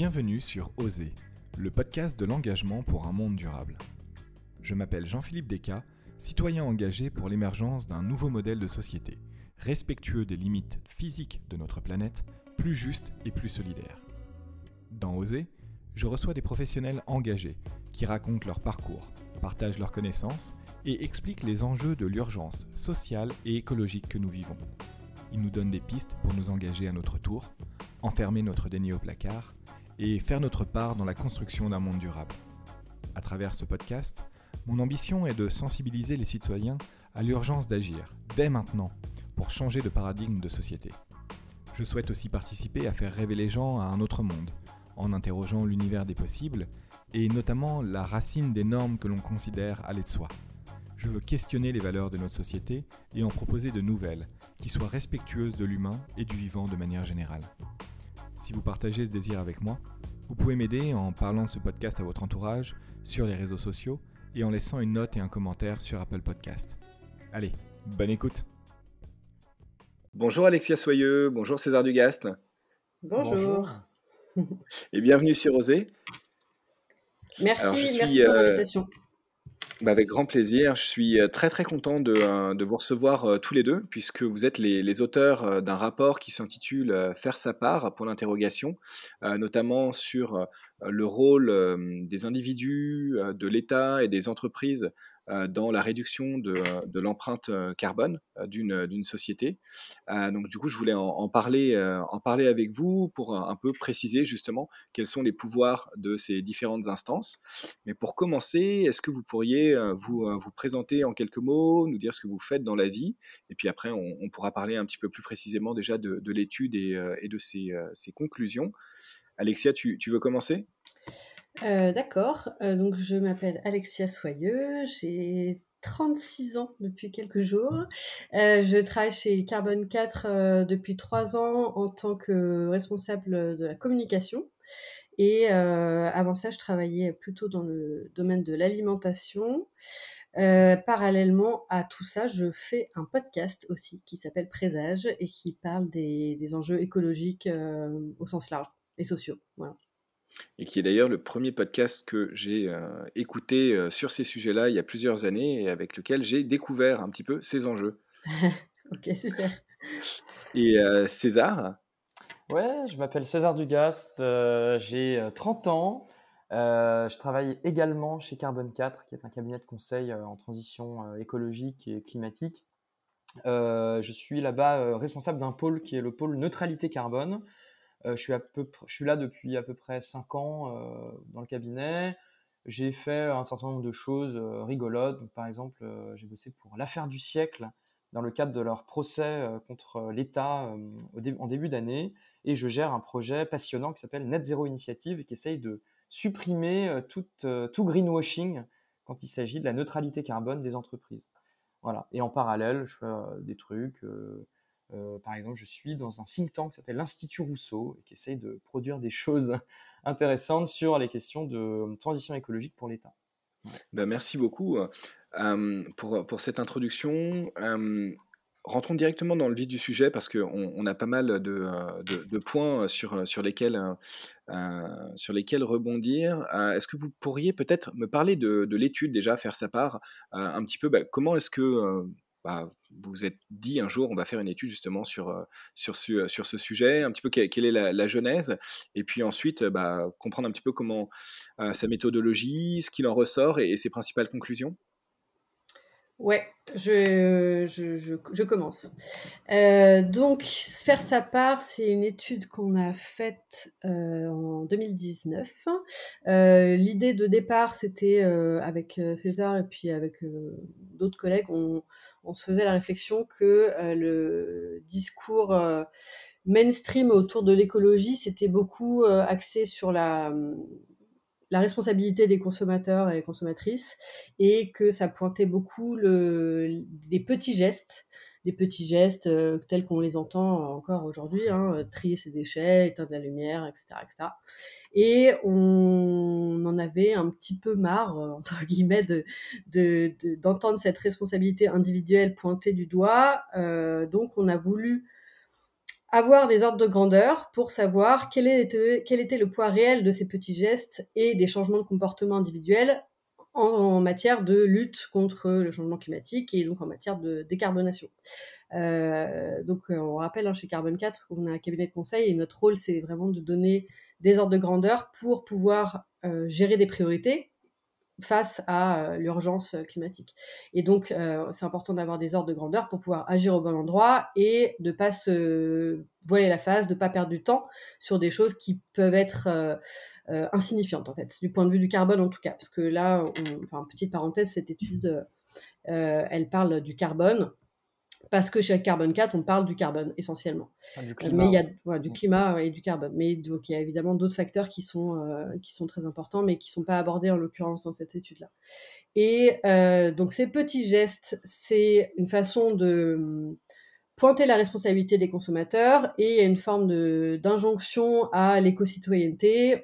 Bienvenue sur Oser, le podcast de l'engagement pour un monde durable. Je m'appelle Jean-Philippe Descas, citoyen engagé pour l'émergence d'un nouveau modèle de société, respectueux des limites physiques de notre planète, plus juste et plus solidaire. Dans Oser, je reçois des professionnels engagés qui racontent leur parcours, partagent leurs connaissances et expliquent les enjeux de l'urgence sociale et écologique que nous vivons. Ils nous donnent des pistes pour nous engager à notre tour, enfermer notre déni au placard et faire notre part dans la construction d'un monde durable. À travers ce podcast, mon ambition est de sensibiliser les citoyens à l'urgence d'agir, dès maintenant, pour changer de paradigme de société. Je souhaite aussi participer à faire rêver les gens à un autre monde, en interrogeant l'univers des possibles, et notamment la racine des normes que l'on considère aller de soi. Je veux questionner les valeurs de notre société et en proposer de nouvelles, qui soient respectueuses de l'humain et du vivant de manière générale. Si vous partagez ce désir avec moi, vous pouvez m'aider en parlant de ce podcast à votre entourage, sur les réseaux sociaux et en laissant une note et un commentaire sur Apple Podcast. Allez, bonne écoute Bonjour Alexia Soyeux, bonjour César Dugast. Bonjour. Et bienvenue sur Osée. Merci, merci pour euh, l'invitation. Bah, avec grand plaisir. Je suis euh, très très content de, euh, vous recevoir tous les deux, puisque vous êtes les, auteurs d'un rapport qui s'intitule Faire sa part pour l'interrogation, notamment sur le rôle des individus, de l'État et des entreprises euh, dans la réduction de, euh, l'empreinte euh, carbone d'une société. donc du coup, je voulais en, parler, en parler avec vous pour un, peu préciser justement quels sont les pouvoirs de ces différentes instances. Mais pour commencer, est-ce que vous pourriez vous, vous présenter en quelques mots, nous dire ce que vous faites dans la vie, et puis après, on, pourra parler un petit peu plus précisément déjà de, de l'étude et, de ses, conclusions. Alexia, tu veux commencer? Euh, d'accord, euh, donc je m'appelle Alexia Soyeux, j'ai 36 ans depuis quelques jours. Euh, je travaille chez Carbone 4 depuis 3 ans en tant que responsable de la communication. Et avant ça, je travaillais plutôt dans le domaine de l'alimentation. parallèlement à tout ça, je fais un podcast aussi qui s'appelle Présage et qui parle des, des enjeux écologiques au sens large et sociaux. Voilà et qui est d'ailleurs le premier podcast que j'ai euh, écouté euh, sur ces sujets-là il y a plusieurs années et avec lequel j'ai découvert un petit peu ces enjeux. ok, super. Et euh, César? Ouais, je m'appelle César Dugast, j'ai 30 ans. je travaille également chez Carbone 4, qui est un cabinet de conseil en transition écologique et climatique. je suis là-bas responsable d'un pôle qui est le pôle neutralité carbone, euh, je, suis à peu, je suis là depuis à peu près 5 ans euh, dans le cabinet. J'ai fait un certain nombre de choses euh, rigolotes. par exemple, j'ai bossé pour l'affaire du siècle dans le cadre de leur procès contre l'État en début d'année. Et je gère un projet passionnant qui s'appelle Net Zero Initiative et qui essaye de supprimer tout, greenwashing quand il s'agit de la neutralité carbone des entreprises. Voilà. Et en parallèle, je fais des trucs. Euh, par exemple, je suis dans un think tank qui s'appelle l'Institut Rousseau qui essaye de produire des choses intéressantes sur les questions de transition écologique pour l'État. Ben, merci beaucoup euh, pour, pour, cette introduction. Euh, rentrons directement dans le vif du sujet parce qu'on on a pas mal de, de, points sur, sur, lesquels, sur lesquels rebondir. Est-ce que vous pourriez peut-être me parler de, de l'étude déjà, faire sa part, un petit peu bah, comment est-ce que bah, vous vous êtes dit un jour, on va faire une étude justement sur, euh, euh, sur ce sujet, un petit peu quelle, est la, genèse, et puis ensuite bah, comprendre un petit peu comment euh, sa méthodologie, ce qu'il en ressort et ses principales conclusions Ouais, je, commence. Donc, faire sa part, c'est une étude qu'on a faite euh, en 2019. Euh, l'idée de départ, c'était avec César et puis avec d'autres collègues, on, on, se faisait la réflexion que le discours mainstream autour de l'écologie, c'était beaucoup axé sur la la responsabilité des consommateurs et consommatrices et que ça pointait beaucoup le, des petits gestes, des petits gestes euh, tels qu'on les entend encore aujourd'hui, hein, euh, trier ses déchets, éteindre la lumière, etc., etc. Et on en avait un petit peu marre, euh, entre guillemets, de, d'entendre cette responsabilité individuelle pointée du doigt. donc on a voulu avoir des ordres de grandeur pour savoir quel était, quel était le poids réel de ces petits gestes et des changements de comportement individuels en, matière de lutte contre le changement climatique et donc en matière de décarbonation. Euh, donc on rappelle hein, chez Carbone 4 qu'on a un cabinet de conseil et notre rôle c'est vraiment de donner des ordres de grandeur pour pouvoir euh, gérer des priorités face à euh, l'urgence climatique. Et donc, euh, c'est important d'avoir des ordres de grandeur pour pouvoir agir au bon endroit et de ne pas se voiler la face, de ne pas perdre du temps sur des choses qui peuvent être euh, insignifiantes, en fait, du point de vue du carbone en tout cas. Parce que là, enfin, petite parenthèse, cette étude, elle parle du carbone parce que chez Carbone 4, on parle du carbone essentiellement. Ah, du climat. Mais il y a du mm. climat et du carbone. Mais donc il y a évidemment d'autres facteurs qui sont, euh, qui sont très importants, mais qui ne sont pas abordés en l'occurrence dans cette étude-là. Et euh, donc ces petits gestes, c'est une façon de pointer la responsabilité des consommateurs et une forme d'injonction à l'éco-citoyenneté.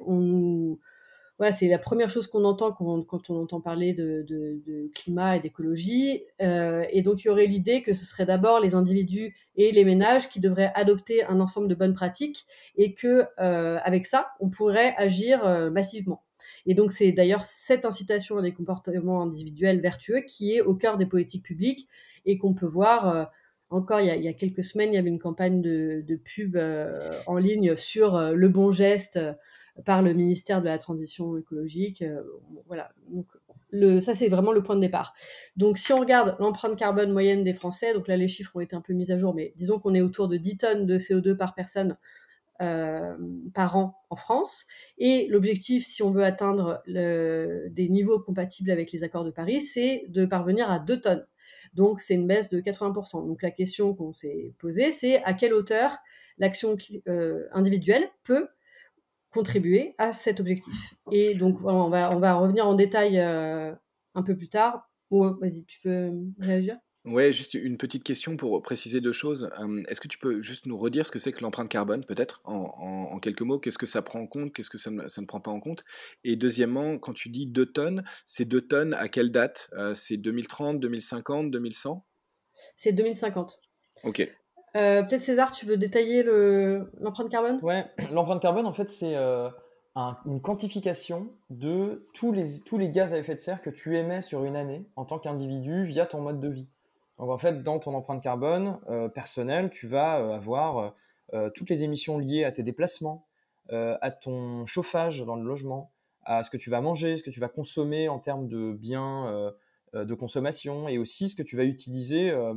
C'est la première chose qu'on entend quand, on entend parler de, climat et d'écologie. Euh, et donc, il y aurait l'idée que ce serait d'abord les individus et les ménages qui devraient adopter un ensemble de bonnes pratiques et que, euh, avec ça, on pourrait agir euh, massivement. Et donc, c'est d'ailleurs cette incitation à des comportements individuels vertueux qui est au cœur des politiques publiques et qu'on peut voir. Encore, il y, a, quelques semaines, il y avait une campagne de, pub en ligne sur le bon geste par le ministère de la Transition écologique. Euh, voilà. Donc, ça, c'est vraiment le point de départ. Donc, si on regarde l'empreinte carbone moyenne des Français, donc là, les chiffres ont été un peu mis à jour, mais disons qu'on est autour de 10 tonnes de CO2 par personne euh, par an en France. Et l'objectif, si on veut atteindre des niveaux compatibles avec les accords de Paris, c'est de parvenir à 2 tonnes. Donc, c'est une baisse de 80%. Donc, la question qu'on s'est posée, c'est à quelle hauteur l'action euh, individuelle peut contribuer à cet objectif? Et donc, on va, on va revenir en détail euh, un peu plus tard. vas-y, tu peux réagir? Ouais, juste une petite question pour préciser deux choses. Est-ce que tu peux juste nous redire ce que c'est que l'empreinte carbone, peut-être, en, quelques mots? Qu'est-ce que ça prend en compte? Qu'est-ce que ça ne, ça ne, prend pas en compte? Et deuxièmement, quand tu dis 2 tonnes, c'est 2 tonnes à quelle date? Euh, C'est 2030, 2050, 2100 C'est 2050. Ok. Euh, peut-être César, tu veux détailler l'empreinte carbone? Ouais, l'empreinte carbone, en fait, c'est euh, une quantification de tous les, tous les gaz à effet de serre que tu émets sur une année en tant qu'individu via ton mode de vie. Donc, en fait, dans ton empreinte carbone euh, personnelle, tu vas avoir toutes les émissions liées à tes déplacements, à ton chauffage dans le logement, à ce que tu vas manger, ce que tu vas consommer en termes de biens euh, de consommation et aussi ce que tu vas utiliser euh,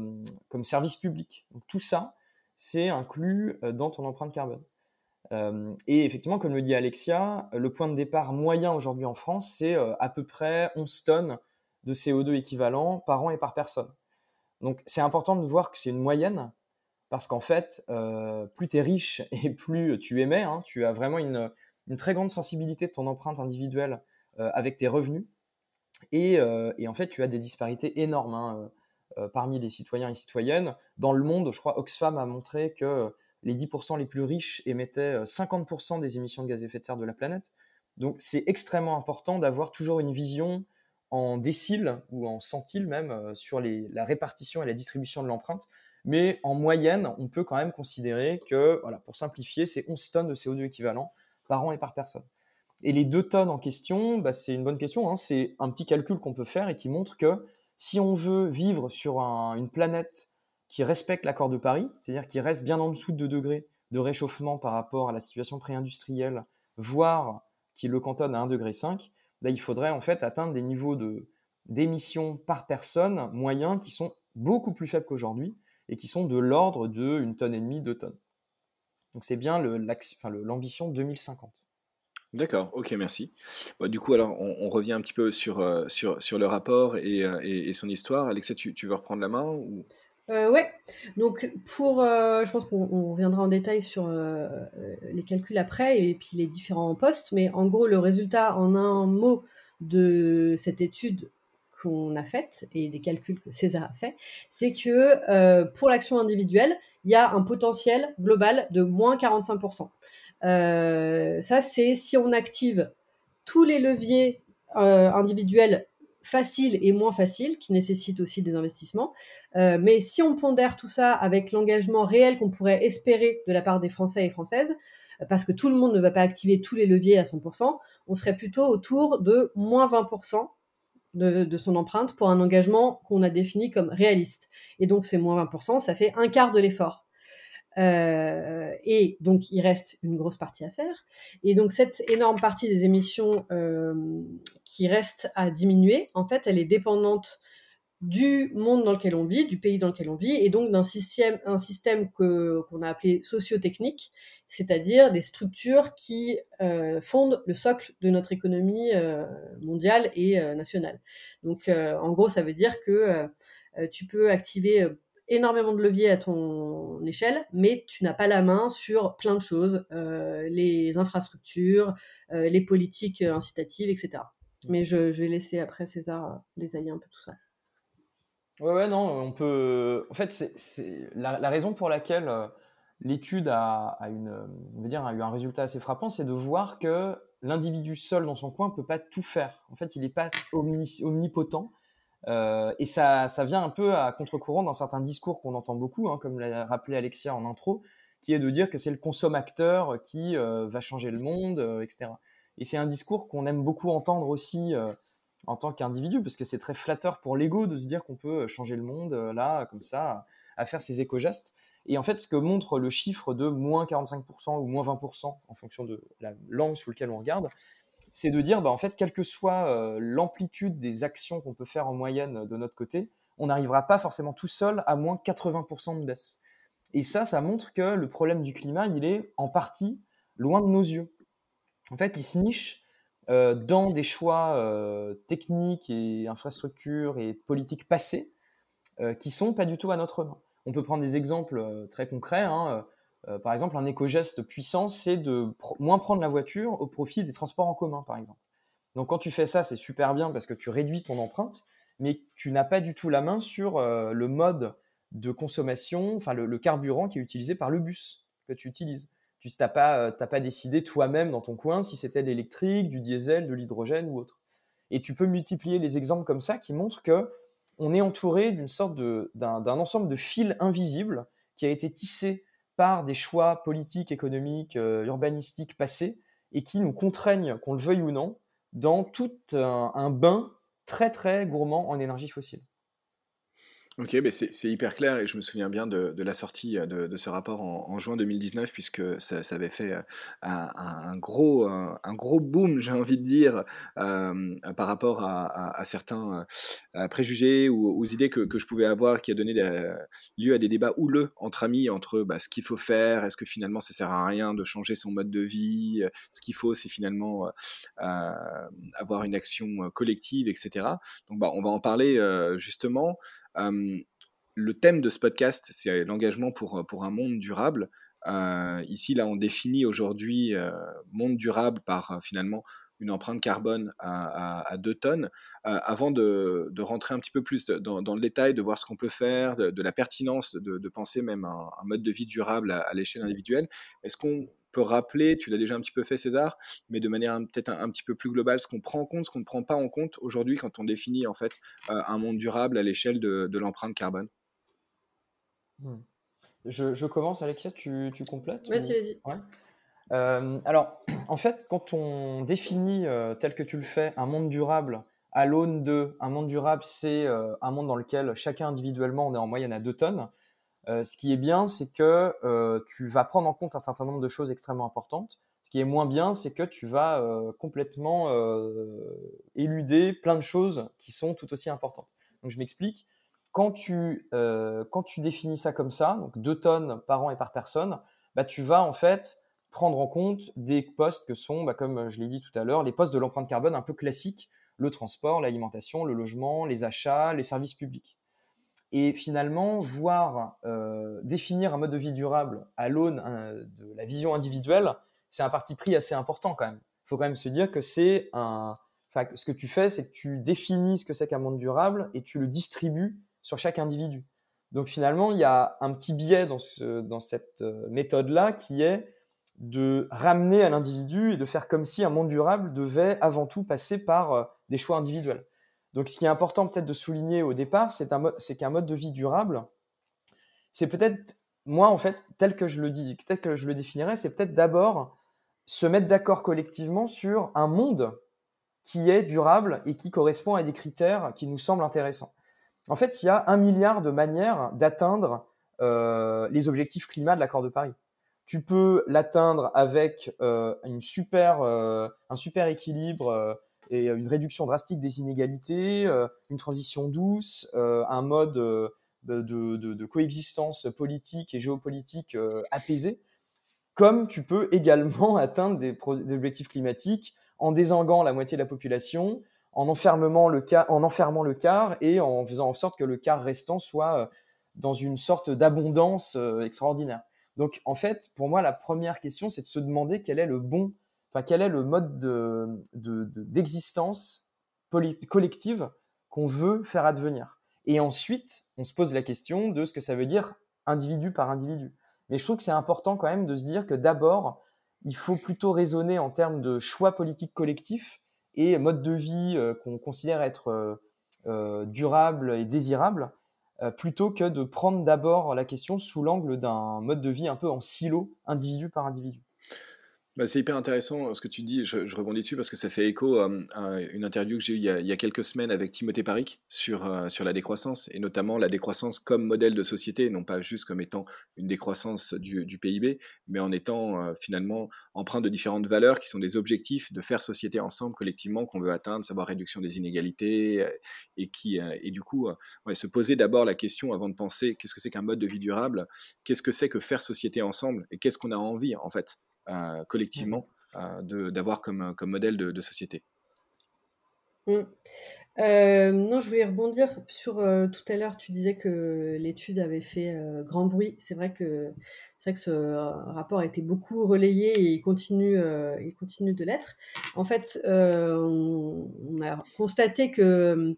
comme service public. Donc tout ça, c'est inclus euh, dans ton empreinte carbone. et effectivement, comme le dit Alexia, le point de départ moyen aujourd'hui en France, c'est à peu près 11 tonnes de CO2 équivalent par an et par personne. Donc c'est important de voir que c'est une moyenne, parce qu'en fait, plus tu es riche et plus tu émets, hein, tu as vraiment une, très grande sensibilité de ton empreinte individuelle avec tes revenus. Euh, et, en fait, tu as des disparités énormes hein, euh, euh, parmi les citoyens et citoyennes. Dans le monde, je crois, Oxfam a montré que les 10% les plus riches émettaient 50% des émissions de gaz à effet de serre de la planète. Donc c'est extrêmement important d'avoir toujours une vision en déciles ou en centiles même sur la répartition et la distribution de l'empreinte. Mais en moyenne, on peut quand même considérer que, voilà, pour simplifier, c'est 11 tonnes de CO2 équivalent par an et par personne. Et les deux tonnes en question, bah, c'est une bonne question. Hein. C'est un petit calcul qu'on peut faire et qui montre que si on veut vivre sur une planète qui respecte l'accord de Paris, c'est-à-dire qui reste bien en dessous de 2 degrés de réchauffement par rapport à la situation pré-industrielle, voire qui le cantonne à 1,5 degré, bah, il faudrait en fait atteindre des niveaux d'émissions par personne moyens qui sont beaucoup plus faibles qu'aujourd'hui et qui sont de l'ordre de une tonne et demie, deux tonnes. Donc c'est bien l'ambition 2050. D'accord, OK, merci. Du coup, alors, on revient un petit peu sur, euh, sur sur le rapport et euh, et son histoire. Alexia, tu veux reprendre la main? Euh, ouais, donc pour, je pense qu'on reviendra en détail sur, les calculs après et puis les différents postes, mais en gros, le résultat en un mot de cette étude qu'on a faite et des calculs que César a fait, c'est que, pour l'action individuelle, il y a un potentiel global de moins 45% euh, ça, c'est si on active tous les leviers euh, individuels faciles et moins faciles, qui nécessitent aussi des investissements. mais si on pondère tout ça avec l'engagement réel qu'on pourrait espérer de la part des Français et Françaises, parce que tout le monde ne va pas activer tous les leviers à 100%, on serait plutôt autour de moins 20% de, son empreinte pour un engagement qu'on a défini comme réaliste. Et donc, c'est moins 20%, ça fait un quart de l'effort. Euh, et donc, il reste une grosse partie à faire. Et donc, cette énorme partie des émissions euh, qui reste à diminuer, en fait, elle est dépendante du monde dans lequel on vit, du pays dans lequel on vit, et donc d'un système, un système que, qu'on a appelé socio-technique, c'est-à-dire des structures qui euh, fondent le socle de notre économie mondiale et nationale. Donc, en gros, ça veut dire que tu peux activer énormément de leviers à ton échelle, mais tu n'as pas la main sur plein de choses, les infrastructures, les politiques incitatives, etc. Mais je, je vais laisser après César détailler un peu tout ça. Ouais, ouais, non, on peut. En fait, c'est la, raison pour laquelle euh, l'étude a, une, on veut dire, a eu un résultat assez frappant, c'est de voir que l'individu seul dans son coin ne peut pas tout faire. En fait, il n'est pas omnipotent. Euh, et ça, ça vient un peu à contre-courant dans certains discours qu'on entend beaucoup, hein, comme l'a rappelé Alexia en intro, qui est de dire que c'est le consommateur qui euh, va changer le monde, etc. Et c'est un discours qu'on aime beaucoup entendre aussi en tant qu'individu, parce que c'est très flatteur pour l'ego de se dire qu'on peut changer le monde euh, là, comme ça, à faire ces éco-gestes. Et en fait, ce que montre le chiffre de moins 45% ou moins 20% en fonction de la langue sous laquelle on regarde, c'est de dire, bah, en fait, quelle que soit euh, l'amplitude des actions qu'on peut faire en moyenne de notre côté, on n'arrivera pas forcément tout seul à moins 80% de baisse. Et ça, ça montre que le problème du climat, il est en partie loin de nos yeux. En fait, il se niche euh, dans des choix euh, techniques et infrastructures et politiques passées euh, qui sont pas du tout à notre main. On peut prendre des exemples très concrets. Hein, par exemple, un éco-geste puissant, c'est de moins prendre la voiture au profit des transports en commun, par exemple. Donc quand tu fais ça, c'est super bien parce que tu réduis ton empreinte, mais tu n'as pas du tout la main sur le mode de consommation, enfin le, carburant qui est utilisé par le bus que tu utilises. Tu n'as pas, euh, pas décidé toi-même dans ton coin si c'était de l'électrique, du diesel, de l'hydrogène ou autre. Et tu peux multiplier les exemples comme ça qui montrent que on est entouré d'une sorte d'un ensemble de fils invisibles qui a été tissé par des choix politiques, économiques, euh, urbanistiques passés et qui nous contraignent, qu'on le veuille ou non, dans tout un bain très très gourmand en énergie fossile. Ok, ben c'est hyper clair et je me souviens bien de, la sortie euh, de, ce rapport en, juin 2019 puisque ça, avait fait euh, un, gros, un, gros boom, j'ai envie de dire, euh, par rapport à, certains préjugés ou aux idées que, je pouvais avoir qui a donné lieu à des débats houleux entre amis, entre bah, ce qu'il faut faire, est-ce que finalement ça sert à rien de changer son mode de vie, ce qu'il faut c'est finalement avoir une action collective, etc. Donc bah, on va en parler justement le thème de ce podcast, c'est l'engagement pour, pour un monde durable. ici, là, on définit aujourd'hui monde durable par finalement une empreinte carbone à, 2 tonnes. avant de, rentrer un petit peu plus dans, le détail, de voir ce qu'on peut faire, de, la pertinence de, penser même un, un, mode de vie durable à l'échelle individuelle, est-ce qu'on peut rappeler, tu l'as déjà un petit peu fait César, mais de manière peut-être un, petit peu plus globale, ce qu'on prend en compte, ce qu'on ne prend pas en compte aujourd'hui quand on définit en fait euh, un monde durable à l'échelle de, l'empreinte carbone. Hmm. Je, commence, Alexia, tu, complètes Vas-y, vas-y. Euh, alors, en fait, quand on définit euh, tel que tu le fais un monde durable à l'aune de un monde durable, c'est un monde dans lequel chacun individuellement on est en moyenne à 2 tonnes. Euh, ce qui est bien, c'est que euh, tu vas prendre en compte un certain nombre de choses extrêmement importantes. Ce qui est moins bien, c'est que tu vas euh, complètement éluder plein de choses qui sont tout aussi importantes. Donc je m'explique. Quand tu, quand tu définis ça comme ça, donc 2 tonnes par an et par personne, bah, tu vas en fait prendre en compte des postes que sont, bah, comme je l'ai dit tout à l'heure, les postes de l'empreinte carbone un peu classiques, le transport, l'alimentation, le logement, les achats, les services publics. Et finalement, voir euh, définir un mode de vie durable à l'aune hein, de la vision individuelle, c'est un parti pris assez important quand même. Il faut quand même se dire que c'est un. Enfin, ce que tu fais, c'est que tu définis ce que c'est qu'un monde durable et tu le distribues sur chaque individu. Donc finalement, il y a un petit biais dans, ce, dans cette euh, méthode-là qui est de ramener à l'individu et de faire comme si un monde durable devait avant tout passer par euh, des choix individuels. Donc, ce qui est important peut-être de souligner au départ, c'est qu'un mode de vie durable, c'est peut-être, moi en fait, tel que je le dis, tel que je le définirais, c'est peut-être d'abord se mettre d'accord collectivement sur un monde qui est durable et qui correspond à des critères qui nous semblent intéressants. En fait, il y a un milliard de manières d'atteindre euh, les objectifs climat de l'accord de Paris. Tu peux l'atteindre avec euh, une super, euh, un super équilibre et une réduction drastique des inégalités, une transition douce, un mode de, coexistence politique et géopolitique apaisé, comme tu peux également atteindre des, objectifs climatiques en désenguant la moitié de la population, en, le en enfermant le quart et en faisant en sorte que le quart restant soit dans une sorte d'abondance euh, extraordinaire. Donc, en fait, pour moi, la première question, c'est de se demander quel est le bon, enfin, quel est le mode d'existence de, collective qu'on veut faire advenir? Et ensuite, on se pose la question de ce que ça veut dire individu par individu. Mais je trouve que c'est important quand même de se dire que d'abord, il faut plutôt raisonner en termes de choix politiques collectifs et mode de vie euh, qu'on considère être euh, durable et désirable, euh, plutôt que de prendre d'abord la question sous l'angle d'un mode de vie un peu en silo, individu par individu. Bah, c'est hyper intéressant euh, ce que tu dis, je, rebondis dessus parce que ça fait écho euh, à, une interview que j'ai eue il y, a, quelques semaines avec Timothée Paric sur, euh, sur la décroissance, et notamment la décroissance comme modèle de société, non pas juste comme étant une décroissance du, PIB, mais en étant finalement empreint de différentes valeurs qui sont des objectifs de faire société ensemble, collectivement, qu'on veut atteindre, savoir réduction des inégalités, et, qui, et du coup, se poser d'abord la question avant de penser qu'est-ce que c'est qu'un mode de vie durable, qu'est-ce que c'est que faire société ensemble, et qu'est-ce qu'on a envie en fait collectivement euh, d'avoir comme, comme modèle de, société. Mmh. Euh, non, je voulais rebondir sur tout à l'heure. Tu disais que l'étude avait fait grand bruit. C'est vrai que vrai que ce rapport a été beaucoup relayé et il continue, il continue de l'être. En fait, on, a constaté que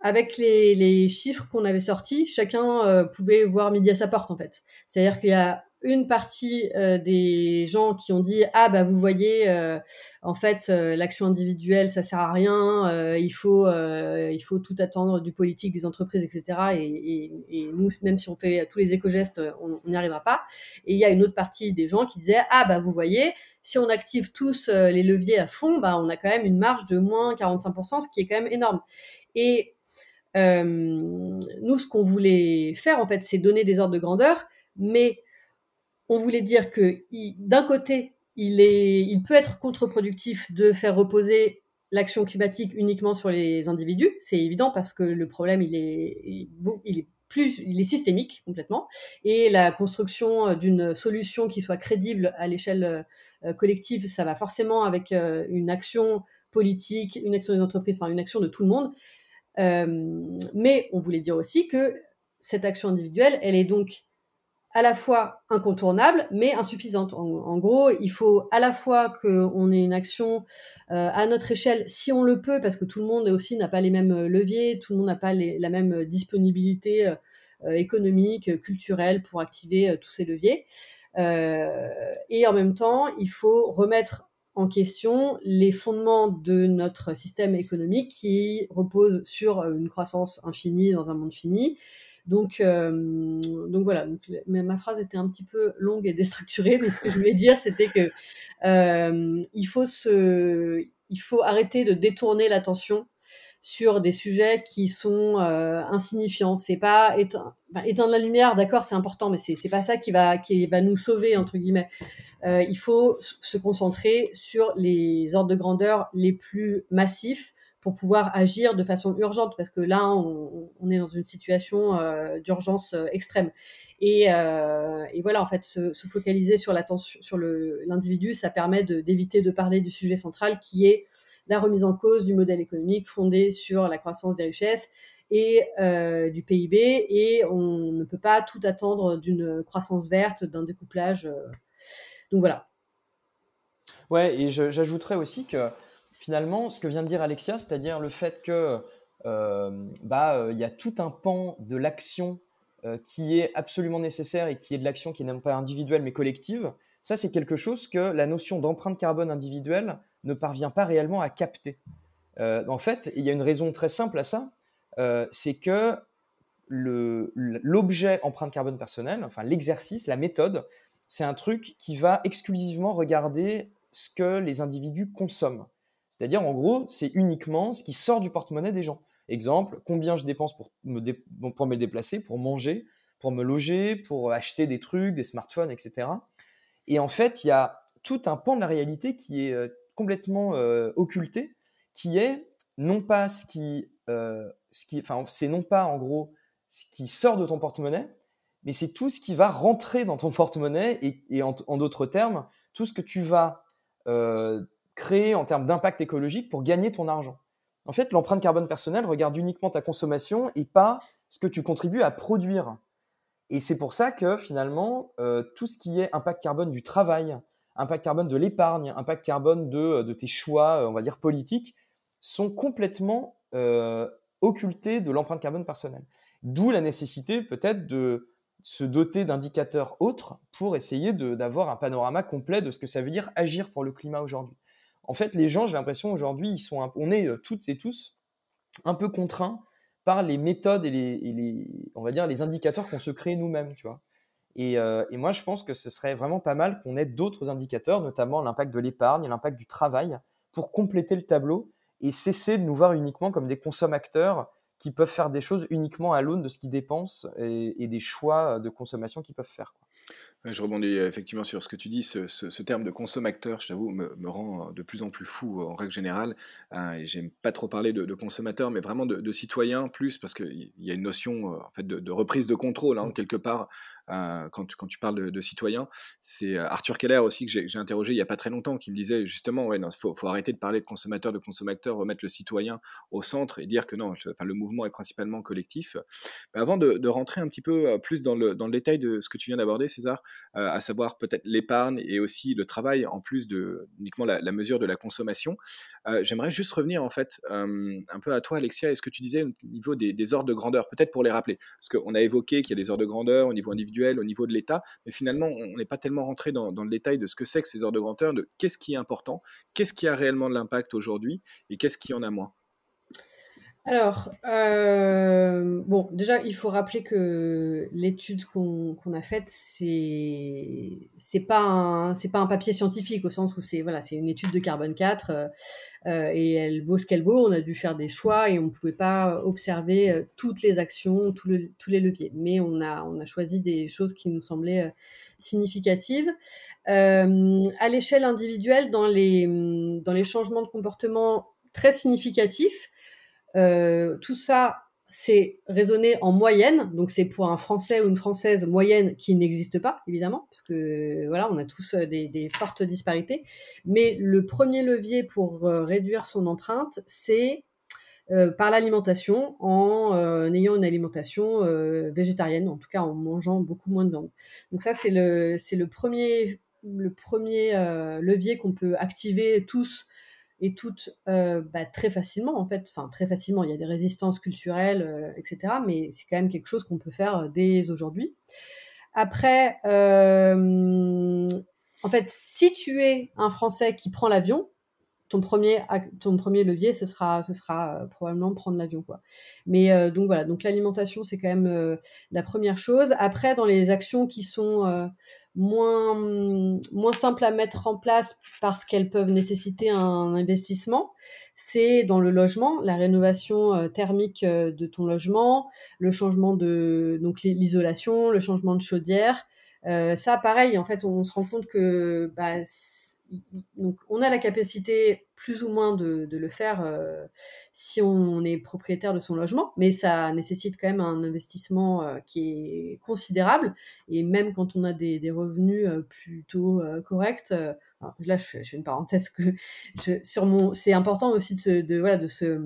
avec les, les chiffres qu'on avait sortis, chacun pouvait voir midi à sa porte. En fait, c'est-à-dire qu'il y a une partie euh, des gens qui ont dit ah bah vous voyez euh, en fait euh, l'action individuelle ça sert à rien il faut il faut tout attendre du politique des entreprises etc et, et, nous même si on fait tous les éco-gestes on n'y arrivera pas. Et il y a une autre partie des gens qui disaient ah bah vous voyez si on active tous les leviers à fond bah on a quand même une marge de moins 45% ce qui est quand même énorme. Et nous ce qu'on voulait faire en fait c'est donner des ordres de grandeur mais on voulait dire que d'un côté, il, est, il peut être contre-productif de faire reposer l'action climatique uniquement sur les individus. C'est évident parce que le problème, il est, plus, systémique complètement. Et la construction euh, d'une solution qui soit crédible à l'échelle euh, collective, ça va forcément avec euh, une action politique, une action des entreprises, enfin une action de tout le monde. mais on voulait dire aussi que cette action individuelle, elle est donc à la fois incontournable, mais insuffisante. En, gros, il faut à la fois qu'on ait une action euh, à notre échelle, si on le peut, parce que tout le monde aussi n'a pas les mêmes euh, leviers, tout le monde n'a pas la même disponibilité euh, économique, culturelle pour activer tous ces leviers. et en même temps, il faut remettre en question les fondements de notre système économique qui repose sur une croissance infinie dans un monde fini donc, euh, donc voilà, ma phrase était un petit peu longue et déstructurée, mais ce que je voulais dire, c'était que euh, il, faut se, il faut arrêter de détourner l'attention sur des sujets qui sont euh, insignifiants. C'est pas éteindre, la lumière, d'accord, c'est important, mais c'est pas ça qui va, qui va nous sauver entre guillemets. il faut se concentrer sur les ordres de grandeur les plus massifs pour pouvoir agir de façon urgente, parce que là, on, est dans une situation euh, d'urgence euh, extrême. Euh, et, voilà, en fait, se, focaliser sur l'attention, sur l'individu, ça permet d'éviter de, parler du sujet central qui est la remise en cause du modèle économique fondé sur la croissance des richesses et du PIB. Et on ne peut pas tout attendre d'une croissance verte, d'un découplage. donc voilà. Ouais, et j'ajouterais aussi que finalement, ce que vient de dire Alexia, c'est-à-dire le fait que euh, bah, euh, y a tout un pan de l'action euh, qui est absolument nécessaire et qui est de l'action qui n'est même pas individuelle mais collective, ça c'est quelque chose que la notion d'empreinte carbone individuelle ne parvient pas réellement à capter. en fait, il y a une raison très simple à ça, c'est que l'objet empreinte carbone personnelle, enfin l'exercice, la méthode, c'est un truc qui va exclusivement regarder ce que les individus consomment. C'est-à-dire, en gros, c'est uniquement ce qui sort du porte-monnaie des gens. Exemple, combien je dépense pour me, pour me déplacer, pour manger, pour me loger, pour acheter des trucs, des smartphones, etc. Et en fait, il y a tout un pan de la réalité qui est euh, complètement euh, occulté, qui est non pas ce qui, euh, c'est non pas en gros ce qui sort de ton porte-monnaie, mais c'est tout ce qui va rentrer dans ton porte-monnaie et, en, d'autres termes, tout ce que tu vas créer en termes d'impact écologique pour gagner ton argent. En fait, l'empreinte carbone personnelle regarde uniquement ta consommation et pas ce que tu contribues à produire. Et c'est pour ça que finalement, euh, tout ce qui est impact carbone du travail, impact carbone de l'épargne, impact carbone de, de, tes choix, on va dire, politiques, sont complètement euh, occultés de l'empreinte carbone personnelle. D'où la nécessité peut-être de se doter d'indicateurs autres pour essayer d'avoir un panorama complet de ce que ça veut dire agir pour le climat aujourd'hui. En fait, les gens, j'ai l'impression aujourd'hui, ils sont, on est euh, toutes et tous un peu contraints par les méthodes et les, on va dire, les indicateurs qu'on se crée nous-mêmes, tu vois. Et, euh, et, moi, je pense que ce serait vraiment pas mal qu'on ait d'autres indicateurs, notamment l'impact de l'épargne, l'impact du travail, pour compléter le tableau et cesser de nous voir uniquement comme des consommateurs qui peuvent faire des choses uniquement à l'aune de ce qu'ils dépensent et, des choix de consommation qu'ils peuvent faire. Je rebondis effectivement sur ce que tu dis. Ce, terme de consommateur, je t'avoue, me, rend de plus en plus fou en règle générale. Hein, et j'aime pas trop parler de, consommateur, mais vraiment de, citoyen plus, parce qu'il y a une notion en fait, de, reprise de contrôle, hein, mmh. quelque part, euh, quand, tu, parles de, de citoyens. C'est euh, Arthur Keller aussi que j'ai interrogé il n'y a pas très longtemps qui me disait justement, il faut, arrêter de parler de consommateur, de consommateur, remettre le citoyen au centre et dire que non, le mouvement est principalement collectif. Avant de, rentrer un petit peu euh, plus dans le, détail de ce que tu viens d'aborder, César, à savoir peut-être l'épargne et aussi le travail en plus de uniquement la, mesure de la consommation, j'aimerais juste revenir en fait un peu à toi, Alexia, est-ce que tu disais au niveau des ordres de grandeur, peut-être pour les rappeler, parce qu'on a évoqué qu'il y a des ordres de grandeur au niveau individuel au niveau de l'État, mais finalement, on n'est pas tellement rentré dans, le détail de ce que c'est que ces ordres de grandeur, de qu'est-ce qui est important, qu'est-ce qui a réellement de l'impact aujourd'hui et qu'est-ce qui en a moins. Alors, euh, bon, déjà, il faut rappeler que l'étude qu'on a faite, c'est c'est pas un papier scientifique au sens où c'est une étude de carbone 4 euh, euh, et elle vaut ce qu'elle vaut. On a dû faire des choix et on ne pouvait pas observer toutes les actions, tous les leviers. Mais on a on a choisi des choses qui nous semblaient significatives. à l'échelle individuelle, dans les dans les changements de comportement très significatifs. Euh, tout ça, c'est raisonné en moyenne, donc c'est pour un Français ou une Française moyenne qui n'existe pas, évidemment, parce que voilà, on a tous euh, des, fortes disparités. Mais le premier levier pour euh, réduire son empreinte, c'est par l'alimentation, en ayant une alimentation végétarienne, en tout cas en mangeant beaucoup moins de viande. Donc ça, c'est premier, le premier levier qu'on peut activer tous et toutes euh, bah, très facilement en fait, enfin très facilement, il y a des résistances culturelles, euh, etc. Mais c'est quand même quelque chose qu'on peut faire euh, dès aujourd'hui. Après, en fait, si tu es un Français qui prend l'avion, ton premier, ton premier levier, ce sera, ce sera euh, probablement prendre l'avion. Quoi. Mais euh, donc voilà, donc l'alimentation, c'est quand même euh, la première chose. Après, dans les actions qui sont moins, moins simples à mettre en place parce qu'elles peuvent nécessiter un investissement, c'est dans le logement, la rénovation thermique de ton logement, le changement de donc l'isolation, le changement de chaudière. ça, pareil, en fait, on, se rend compte que bah, donc on a la capacité plus ou moins de, le faire euh, si on est propriétaire de son logement, mais ça nécessite quand même un investissement euh, qui est considérable. Et même quand on a des, revenus euh, plutôt corrects, là je fais, une parenthèse sur mon, c'est important aussi de, voilà, de se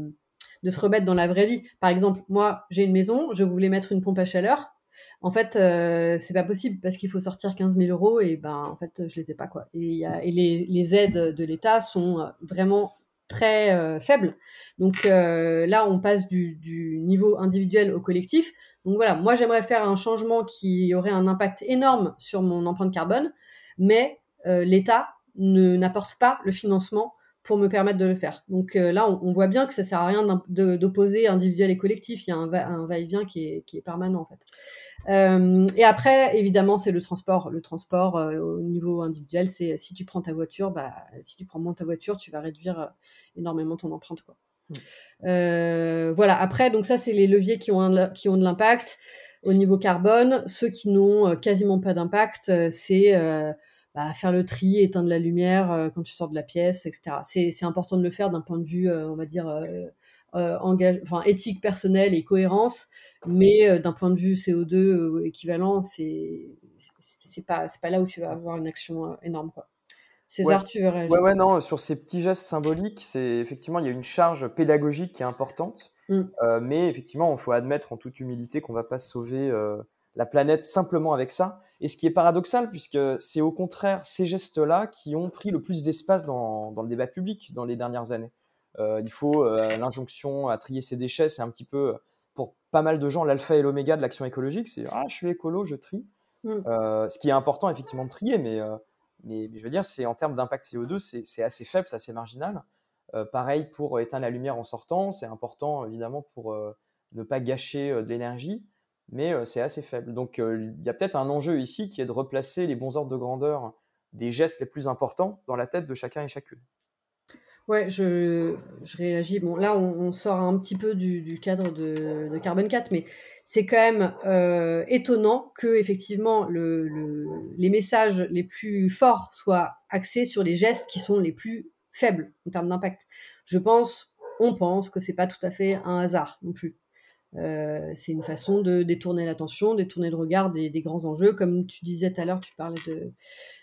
de se remettre dans la vraie vie. Par exemple, moi, j'ai une maison, je voulais mettre une pompe à chaleur. En fait, euh, c'est pas possible parce qu'il faut sortir 15 000 euros et ben en fait je les ai pas quoi. Et, les, aides de l'État sont euh, vraiment très euh, faibles. Donc là, on passe du, niveau individuel au collectif. Donc voilà, moi j'aimerais faire un changement qui aurait un impact énorme sur mon empreinte carbone, mais l'État n'apporte pas le financement pour me permettre de le faire. Donc là, on, voit bien que ça sert à rien d'opposer individuel et collectif. Il y a un, va-et-vient qui est, qui est, permanent en fait. et après, évidemment, c'est le transport. Le transport au niveau individuel, c'est si tu prends ta voiture, bah, si tu prends moins ta voiture, tu vas réduire énormément ton empreinte. Quoi. Mmh. voilà. Après, donc ça, c'est les leviers qui ont, qui ont de l'impact au niveau carbone. Ceux qui n'ont quasiment pas d'impact, c'est bah, faire le tri, éteindre la lumière euh, quand tu sors de la pièce, etc. C'est important de le faire d'un point de vue, euh, on va dire, euh, enfin, éthique personnelle et cohérence, mais d'un point de vue CO2 équivalent, c'est pas, pas là où tu vas avoir une action énorme. Quoi. César, tu veux réagir ouais, ouais, non, sur ces petits gestes symboliques, c'est effectivement, il y a une charge pédagogique qui est importante, mmh. mais effectivement, il faut admettre en toute humilité qu'on ne va pas sauver la planète simplement avec ça. Et ce qui est paradoxal, puisque c'est au contraire ces gestes-là qui ont pris le plus d'espace dans, le débat public dans les dernières années. Euh, il faut euh, l'injonction à trier ses déchets, c'est un petit peu, pour pas mal de gens, l'alpha et l'oméga de l'action écologique. C'est ah, je suis écolo, je trie. Mm. Euh, ce qui est important, effectivement, de trier, mais, mais, je veux dire, c'est en termes d'impact CO2, c'est assez faible, c'est assez marginal. pareil pour éteindre la lumière en sortant, c'est important, évidemment, pour ne pas gâcher de l'énergie mais c'est assez faible. Donc il y a peut-être un enjeu ici qui est de replacer les bons ordres de grandeur des gestes les plus importants dans la tête de chacun et chacune. Ouais, je, réagis. Bon, là, on, sort un petit peu du, cadre de, Carbone 4, mais c'est quand même étonnant que effectivement les messages les plus forts soient axés sur les gestes qui sont les plus faibles en termes d'impact. Je pense, on pense que c'est pas tout à fait un hasard non plus. Euh, c'est une façon de détourner l'attention, détourner le regard des, grands enjeux. Comme tu disais tout à l'heure, tu parlais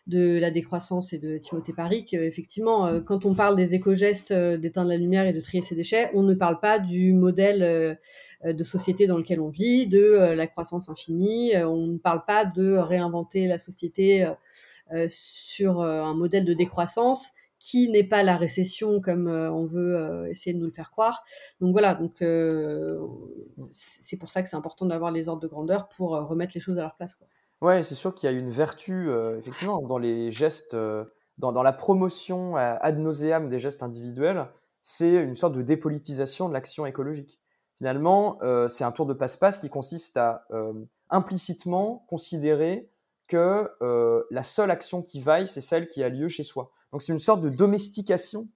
de, la décroissance et de Timothée Paris. effectivement, euh, quand on parle des éco-gestes euh, d'éteindre la lumière et de trier ses déchets, on ne parle pas du modèle de société dans lequel on vit, de la croissance infinie. on ne parle pas de réinventer la société sur un modèle de décroissance qui n'est pas la récession comme euh, on veut euh, essayer de nous le faire croire. Donc voilà, donc euh, c'est pour ça que c'est important d'avoir les ordres de grandeur pour remettre les choses à leur place. Quoi. Ouais, c'est sûr qu'il y a une vertu effectivement dans les gestes, dans, dans, la promotion ad nauseam des gestes individuels, c'est une sorte de dépolitisation de l'action écologique. Finalement, c'est un tour de passe-passe qui consiste à implicitement considérer que la seule action qui vaille, c'est celle qui a lieu chez soi. Donc c'est une sorte de domestication,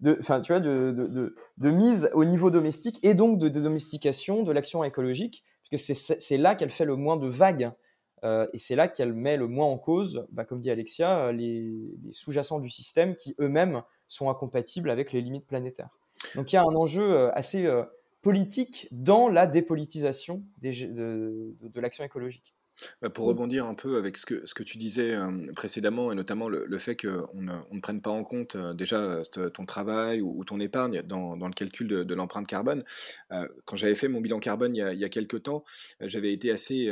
de, enfin tu vois, de, mise au niveau domestique et donc de, domestication de l'action écologique, puisque c'est là qu'elle fait le moins de vagues euh, et c'est là qu'elle met le moins en cause, bah, comme dit Alexia, les, sous-jacents du système qui eux-mêmes sont incompatibles avec les limites planétaires. Donc il y a un enjeu euh, assez euh, politique dans la dépolitisation de l'action écologique. Bah, pour rebondir un peu avec ce que, ce que tu disais précédemment, et notamment le, fait qu'on ne, on ne prenne pas en compte déjà ton travail ou, ton épargne dans, dans le calcul de, l'empreinte carbone, quand j'avais fait mon bilan carbone il y a, il y a quelques temps, j'avais été assez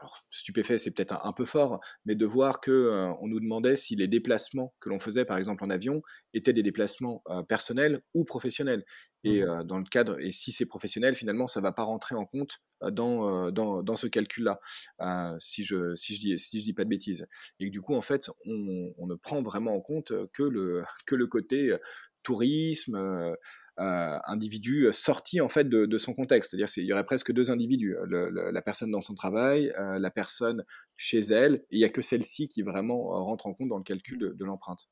alors, stupéfait, c'est peut-être un, peu fort, mais de voir que euh, on nous demandait si les déplacements que l'on faisait, par exemple en avion, étaient des déplacements euh, personnels ou professionnels. Et mmh euh, dans le cadre, et si c'est professionnel, finalement, ça ne va pas rentrer en compte dans, dans, dans, ce calcul-là, si je si je dis si je dis pas de bêtises. Et que, du coup, en fait, on, on, ne prend vraiment en compte que le que le côté tourisme individu sorti en fait de, son contexte. C'est-à-dire qu'il y aurait presque deux individus, la personne dans son travail, euh, la personne chez elle, et il n'y a que celle-ci qui vraiment euh, rentre en compte dans le calcul de, l'empreinte.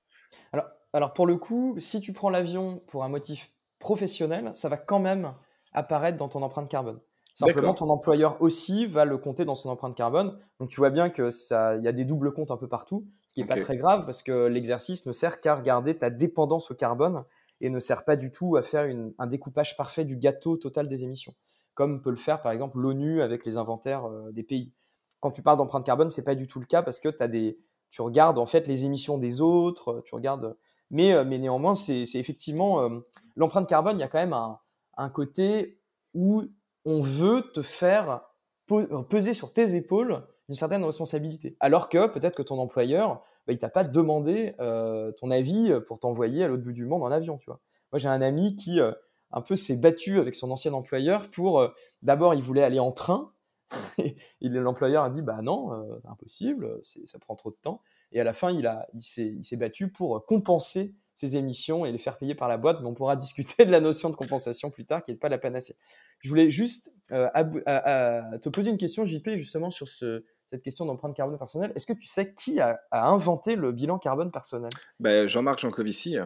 Alors, alors pour le coup, si tu prends l'avion pour un motif professionnel, ça va quand même apparaître dans ton empreinte carbone. Simplement, ton employeur aussi va le compter dans son empreinte carbone. Donc, tu vois bien que ça, il y a des doubles comptes un peu partout, ce qui n'est pas très grave parce que l'exercice ne sert qu'à regarder ta dépendance au carbone et ne sert pas du tout à faire un découpage parfait du gâteau total des émissions, comme peut le faire par exemple l'ONU avec les inventaires euh, des pays. Quand tu parles d'empreinte carbone, c'est pas du tout le cas parce que tu regardes en fait les émissions des autres, tu regardes, mais, euh, mais néanmoins c'est effectivement euh, l'empreinte carbone. Il y a quand même un côté où on veut te faire peser sur tes épaules une certaine responsabilité. Alors que peut-être que ton employeur, bah, il t'a pas demandé euh, ton avis pour t'envoyer à l'autre bout du monde en avion, tu vois. Moi, j'ai un ami qui euh, un peu s'est battu avec son ancien employeur pour euh, d'abord il voulait aller en train et l'employeur a dit bah non, impossible, ça prend trop de temps. Et à la fin, il a il s'est battu pour compenser ces émissions et les faire payer par la boîte, mais on pourra discuter de la notion de compensation plus tard, qui n'est pas la panacée. Je voulais juste euh, te poser une question, JP, justement sur cette question d'empreinte carbone personnelle. Est-ce que tu sais qui a, inventé le bilan carbone personnel? Ben, Jean-Marc Jancovici.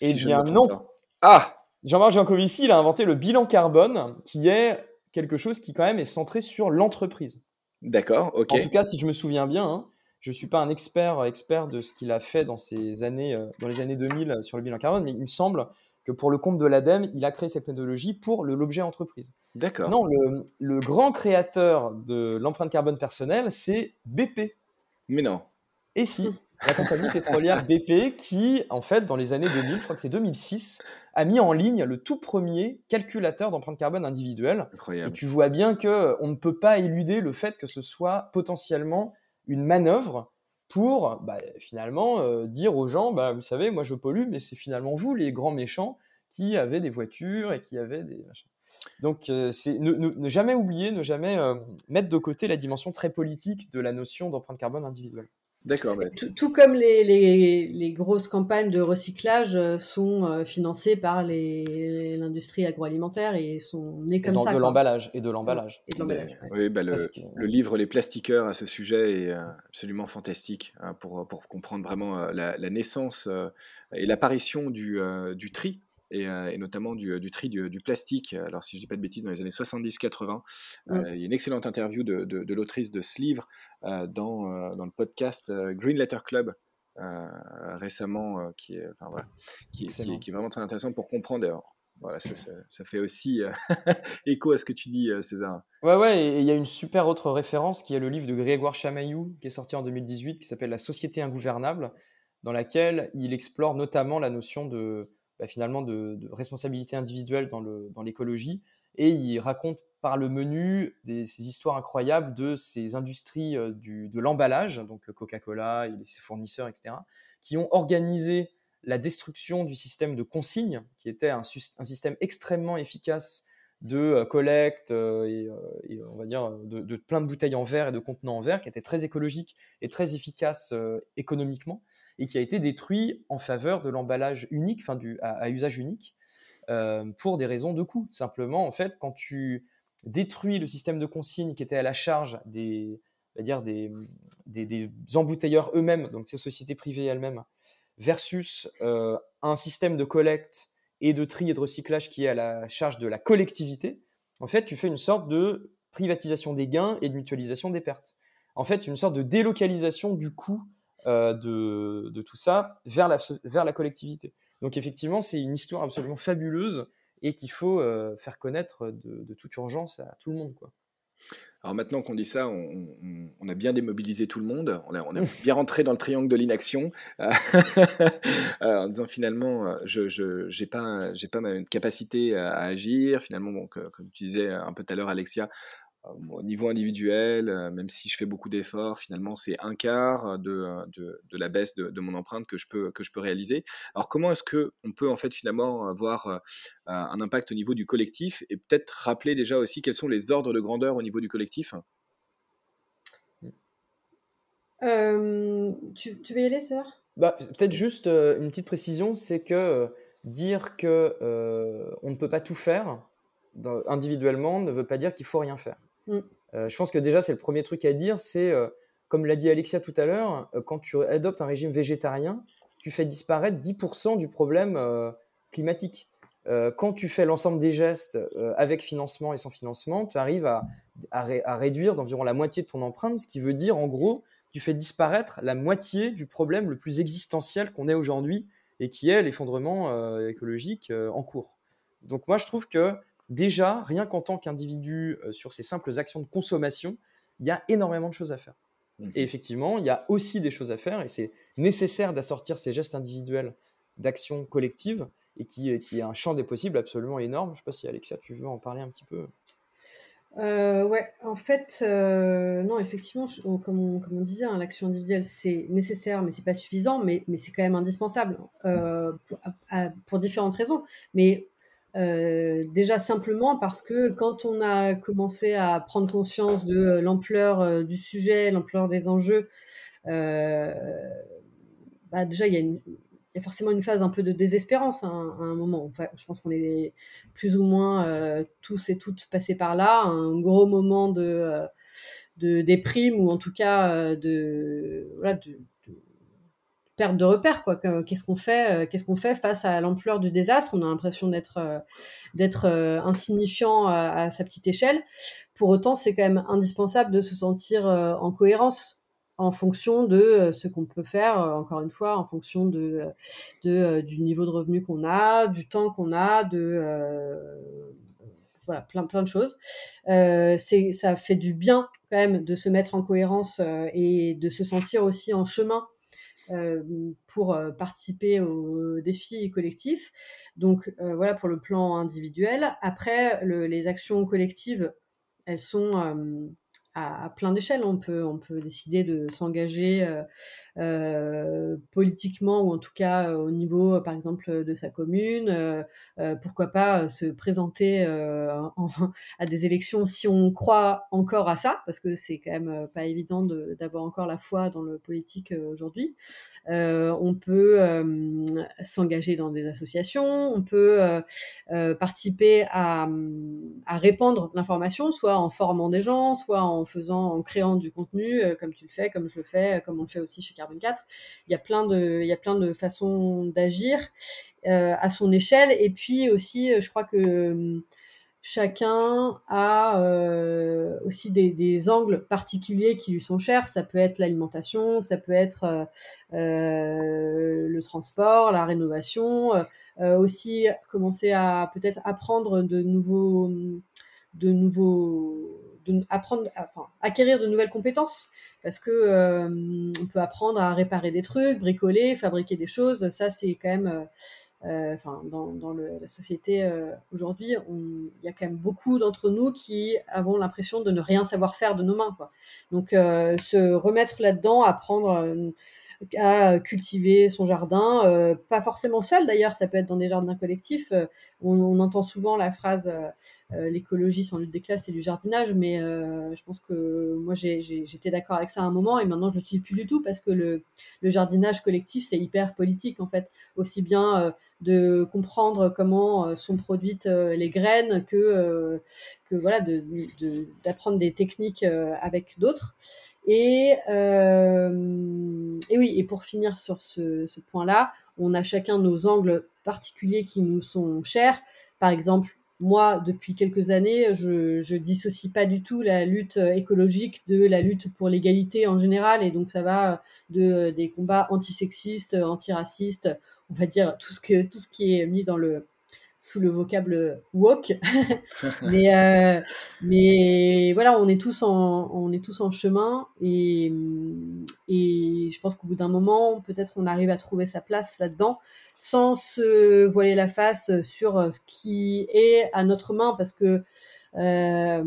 eh bien non. Ah Jean-Marc Jancovici, il a inventé le bilan carbone, qui est quelque chose qui quand même est centré sur l'entreprise. D'accord, ok. En tout cas, si je me souviens bien, hein, je ne suis pas un expert, expert de ce qu'il a fait dans, ces années, euh, dans les années 2000 euh, sur le bilan carbone, mais il me semble que pour le compte de l'ADEME, il a créé cette méthodologie pour l'objet entreprise. D'accord. Non, le, grand créateur de l'empreinte carbone personnelle, c'est BP. Mais non. Et si, la compagnie pétrolière BP qui, en fait, dans les années 2000, je crois que c'est 2006, a mis en ligne le tout premier calculateur d'empreinte carbone individuelle. Incroyable. Et tu vois bien que on ne peut pas éluder le fait que ce soit potentiellement une manœuvre pour bah, finalement euh, dire aux gens, bah, vous savez, moi je pollue, mais c'est finalement vous les grands méchants qui avez des voitures et qui avaient des Donc euh, ne, jamais oublier, ne jamais euh, mettre de côté la dimension très politique de la notion d'empreinte carbone individuelle. D'accord. Tout, comme les, les, grosses campagnes de recyclage euh, sont euh, financées par l'industrie agroalimentaire et sont nées comme ça. De l'emballage et de l'emballage. Oui, bah, le, le, livre Les plastiqueurs à ce sujet est euh, absolument fantastique hein, pour, pour, comprendre vraiment la, la naissance et l'apparition du, du tri euh, et, notamment du, euh, tri du, plastique. Alors, si je ne dis pas de bêtises, dans les années 70-80, euh, il y a une excellente interview de, de, l'autrice de ce livre dans, dans, le podcast Green Letter Club. récemment, qui, est, enfin, voilà, qui, est, qui, est, vraiment très intéressant pour comprendre. voilà, ça, ça, fait aussi écho à ce que tu dis, César. Ouais, ouais, et il y a une super autre référence qui est le livre de Grégoire Chamaillou, qui est sorti en 2018, qui s'appelle La société ingouvernable, dans laquelle il explore notamment la notion de, bah, finalement de, responsabilité individuelle dans l'écologie. et il raconte par le menu des, ces histoires incroyables de ces industries euh, du, de l'emballage, donc Coca-Cola et ses fournisseurs, etc., qui ont organisé la destruction du système de consigne, qui était un, un système extrêmement efficace de euh, collecte euh, et, on va dire de, de, plein de bouteilles en verre et de contenants en verre, qui était très écologique et très efficace économiquement et qui a été détruit en faveur de l'emballage unique, enfin à, usage unique, euh, pour des raisons de coût. Simplement, en fait, quand tu détruis le système de consigne qui était à la charge des, dire des, des, embouteilleurs eux-mêmes, donc ces sociétés privées elles-mêmes, versus euh, un système de collecte et de tri et de recyclage qui est à la charge de la collectivité, en fait, tu fais une sorte de privatisation des gains et de mutualisation des pertes. En fait, c'est une sorte de délocalisation du coût euh, de, tout ça vers la, vers la collectivité. Donc effectivement, c'est une histoire absolument fabuleuse et qu'il faut euh, faire connaître de, toute urgence à tout le monde. Quoi. Alors maintenant qu'on dit ça, on, a bien démobilisé tout le monde, on a bien rentré dans le triangle de l'inaction, euh, en disant finalement, je n'ai pas, pas ma capacité à, agir, finalement, comme tu disais un peu tout à l'heure Alexia, au niveau individuel, euh, même si je fais beaucoup d'efforts, finalement, c'est un quart de, euh, de, de la baisse de, de, mon empreinte que je peux, que je peux réaliser. Alors, comment est-ce qu'on peut, en fait, finalement, avoir euh, un impact au niveau du collectif et peut-être rappeler déjà aussi quels sont les ordres de grandeur au niveau du collectif? Tu, tu, veux y aller, sœur? Bah, Peut-être juste une petite précision, c'est que dire que on ne peut pas tout faire individuellement ne veut pas dire qu'il faut rien faire. Mm. Euh, je pense que déjà, c'est le premier truc à dire, c'est, euh, comme l'a dit Alexia tout à l'heure, euh, quand tu adoptes un régime végétarien, tu fais disparaître 10% du problème climatique. quand tu fais l'ensemble des gestes avec financement et sans financement, tu arrives à, à, réduire d'environ la moitié de ton empreinte, ce qui veut dire, en gros, tu fais disparaître la moitié du problème le plus existentiel qu'on ait aujourd'hui et qui est l'effondrement écologique en cours. Donc moi, je trouve que déjà, rien qu'en tant qu'individu, euh, sur ces simples actions de consommation, il y a énormément de choses à faire. Mmh. Et effectivement, il y a aussi des choses à faire et c'est nécessaire d'assortir ces gestes individuels d'actions collectives et qui, qui est un champ des possibles absolument énorme. Je ne sais pas si Alexia, tu veux en parler un petit peu euh, ouais, en fait, euh, non, effectivement, comme, on, comme, on, disait, hein, l'action individuelle, c'est nécessaire, mais c'est pas suffisant, mais, mais c'est quand même indispensable pour, pour, différentes raisons. Mais euh, déjà simplement parce que quand on a commencé à prendre conscience de euh, l'ampleur euh, du sujet, l'ampleur des enjeux, bah déjà il y, a forcément une phase un peu de désespérance à un, moment. Enfin, je pense qu'on est plus ou moins tous et toutes passés par là, un gros moment de, de déprime ou en tout cas de, voilà, de perte de repère quoi. Qu'est-ce qu'on fait euh, qu'est-ce qu'on fait face à l'ampleur du désastre? On a l'impression d'être euh, d'être euh, insignifiant à, sa petite échelle. Pour autant c'est quand même indispensable de se sentir en cohérence en fonction de ce qu'on peut faire encore une fois en fonction de, de du niveau de revenu qu'on a du temps qu'on a de voilà plein plein de choses. C'est ça fait du bien quand même de se mettre en cohérence et de se sentir aussi en chemin euh, pour euh, participer aux défis collectifs. Donc euh, voilà pour le plan individuel. Après, les actions collectives, elles sont à, plein d'échelles. On peut, on peut décider de s'engager euh, euh, politiquement ou en tout cas au niveau, par exemple, de sa commune. Euh, pourquoi pas se présenter à des élections si on croit encore à ça, parce que c'est quand même pas évident d'avoir encore la foi dans le politique aujourd'hui. on peut s'engager dans des associations, on peut participer à, à répandre l'information, soit en formant des gens, soit en en créant du contenu, euh, comme tu le fais, comme je le fais, euh, comme on le fait aussi chez Carbon 4. Il y a plein de, il y a plein de façons d'agir euh, à son échelle. Et puis aussi, je crois que chacun a aussi des, angles particuliers qui lui sont chers. Ça peut être l'alimentation, ça peut être le transport, la rénovation, aussi commencer à peut-être apprendre de nouveaux apprendre, enfin, acquérir de nouvelles compétences parce que euh, on peut apprendre à réparer des trucs, bricoler, fabriquer des choses. Ça, c'est quand même, euh, euh, dans, dans la société aujourd'hui, il y a quand même beaucoup d'entre nous qui avons l'impression de ne rien savoir faire de nos mains. Quoi. Donc, se remettre là-dedans, apprendre à cultiver son jardin, pas forcément seul d'ailleurs, ça peut être dans des jardins collectifs. On, entend souvent la phrase l'écologie sans lutte des classes, c'est du jardinage, mais je pense que moi j'étais d'accord avec ça à un moment et maintenant je ne le suis plus du tout parce que le, jardinage collectif c'est hyper politique en fait, aussi bien de comprendre comment sont produites les graines que, que voilà, d'apprendre de, des techniques avec d'autres. Et, euh, et, oui, et pour finir sur ce point-là, on a chacun nos angles particuliers qui nous sont chers. Par exemple, moi, depuis quelques années, je, je dissocie pas du tout la lutte écologique de la lutte pour l'égalité en général, et donc ça va de des combats antisexistes, antiracistes, on va dire tout ce qui est mis dans le sous le vocable woke. mais, euh, mais voilà, on est tous en, chemin et, je pense qu'au bout d'un moment, peut-être on arrive à trouver sa place là-dedans sans se voiler la face sur ce qui est à notre main parce que euh,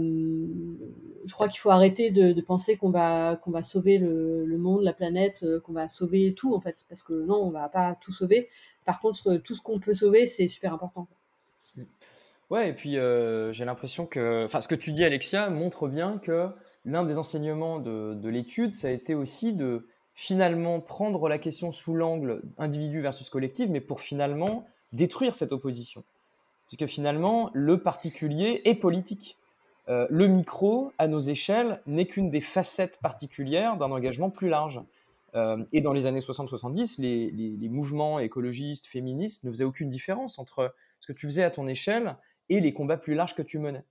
je crois qu'il faut arrêter de, penser qu'on va, sauver le, monde, la planète, qu'on va sauver tout en fait, parce que non, on va pas tout sauver. Par contre, tout ce qu'on peut sauver, c'est super important. Ouais, et puis euh, j'ai l'impression que, enfin, ce que tu dis, Alexia, montre bien que l'un des enseignements de, de l'étude, ça a été aussi de finalement prendre la question sous l'angle individu versus collectif, mais pour finalement détruire cette opposition. Puisque finalement, le particulier est politique. Euh, le micro, à nos échelles, n'est qu'une des facettes particulières d'un engagement plus large. Euh, et dans les années 60-70, les, les, les, mouvements écologistes, féministes ne faisaient aucune différence entre ce que tu faisais à ton échelle et les combats plus larges que tu menais.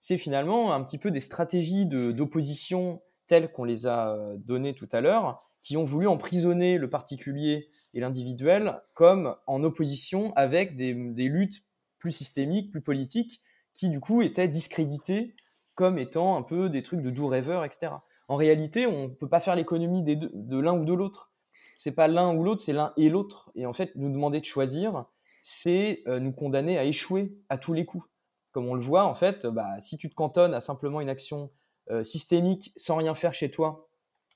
C'est finalement un petit peu des stratégies d'opposition telles qu'on les a euh, données tout à l'heure, qui ont voulu emprisonner le particulier et l'individuel comme en opposition avec des, luttes plus systémiques, plus politiques, qui du coup étaient discréditées comme étant un peu des trucs de doux rêveurs, etc. En réalité, on ne peut pas faire l'économie de l'un ou de l'autre. C'est pas l'un ou l'autre, c'est l'un et l'autre. Et en fait, nous demander de choisir, c'est euh, nous condamner à échouer à tous les coups. Comme on le voit, en fait, bah, si tu te cantonnes à simplement une action euh, systémique sans rien faire chez toi,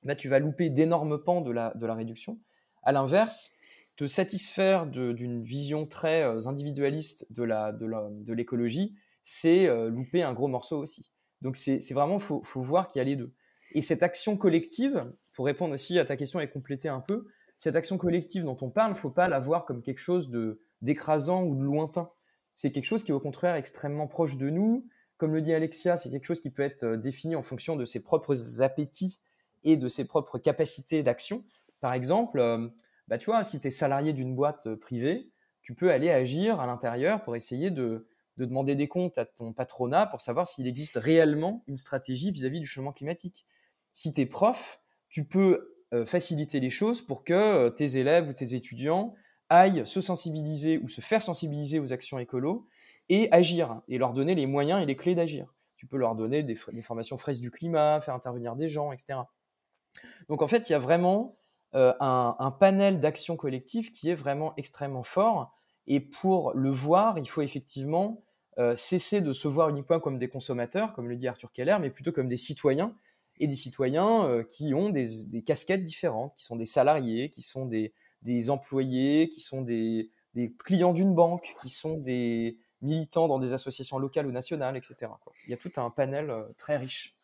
bah, tu vas louper d'énormes pans de la, de la réduction. À l'inverse, te satisfaire d'une vision très euh, individualiste de l'écologie, de c'est louper un gros morceau aussi. Donc c'est vraiment, il faut, faut, voir qu'il y a les deux. Et cette action collective, pour répondre aussi à ta question et compléter un peu, cette action collective dont on parle, il ne faut pas la voir comme quelque chose de d'écrasant ou de lointain. C'est quelque chose qui est au contraire extrêmement proche de nous. Comme le dit Alexia, c'est quelque chose qui peut être euh, défini en fonction de ses propres appétits et de ses propres capacités d'action. Par exemple, euh, bah, tu vois, si tu es salarié d'une boîte euh, privée, tu peux aller agir à l'intérieur pour essayer de, demander des comptes à ton patronat pour savoir s'il existe réellement une stratégie vis-à-vis du changement climatique. Si tu es prof, tu peux faciliter les choses pour que tes élèves ou tes étudiants aillent se sensibiliser ou se faire sensibiliser aux actions écolo et agir et leur donner les moyens et les clés d'agir. Tu peux leur donner des, formations fraises du climat, faire intervenir des gens, etc. Donc en fait, il y a vraiment euh, un, panel d'actions collectives qui est vraiment extrêmement fort. Et pour le voir, il faut effectivement euh, cesser de se voir uniquement comme des consommateurs, comme le dit Arthur Keller, mais plutôt comme des citoyens et des citoyens euh, qui ont des, casquettes différentes, qui sont des salariés, qui sont des, des employés, qui sont des, clients d'une banque, qui sont des militants dans des associations locales ou nationales, etc. Il y a tout un panel euh, très riche.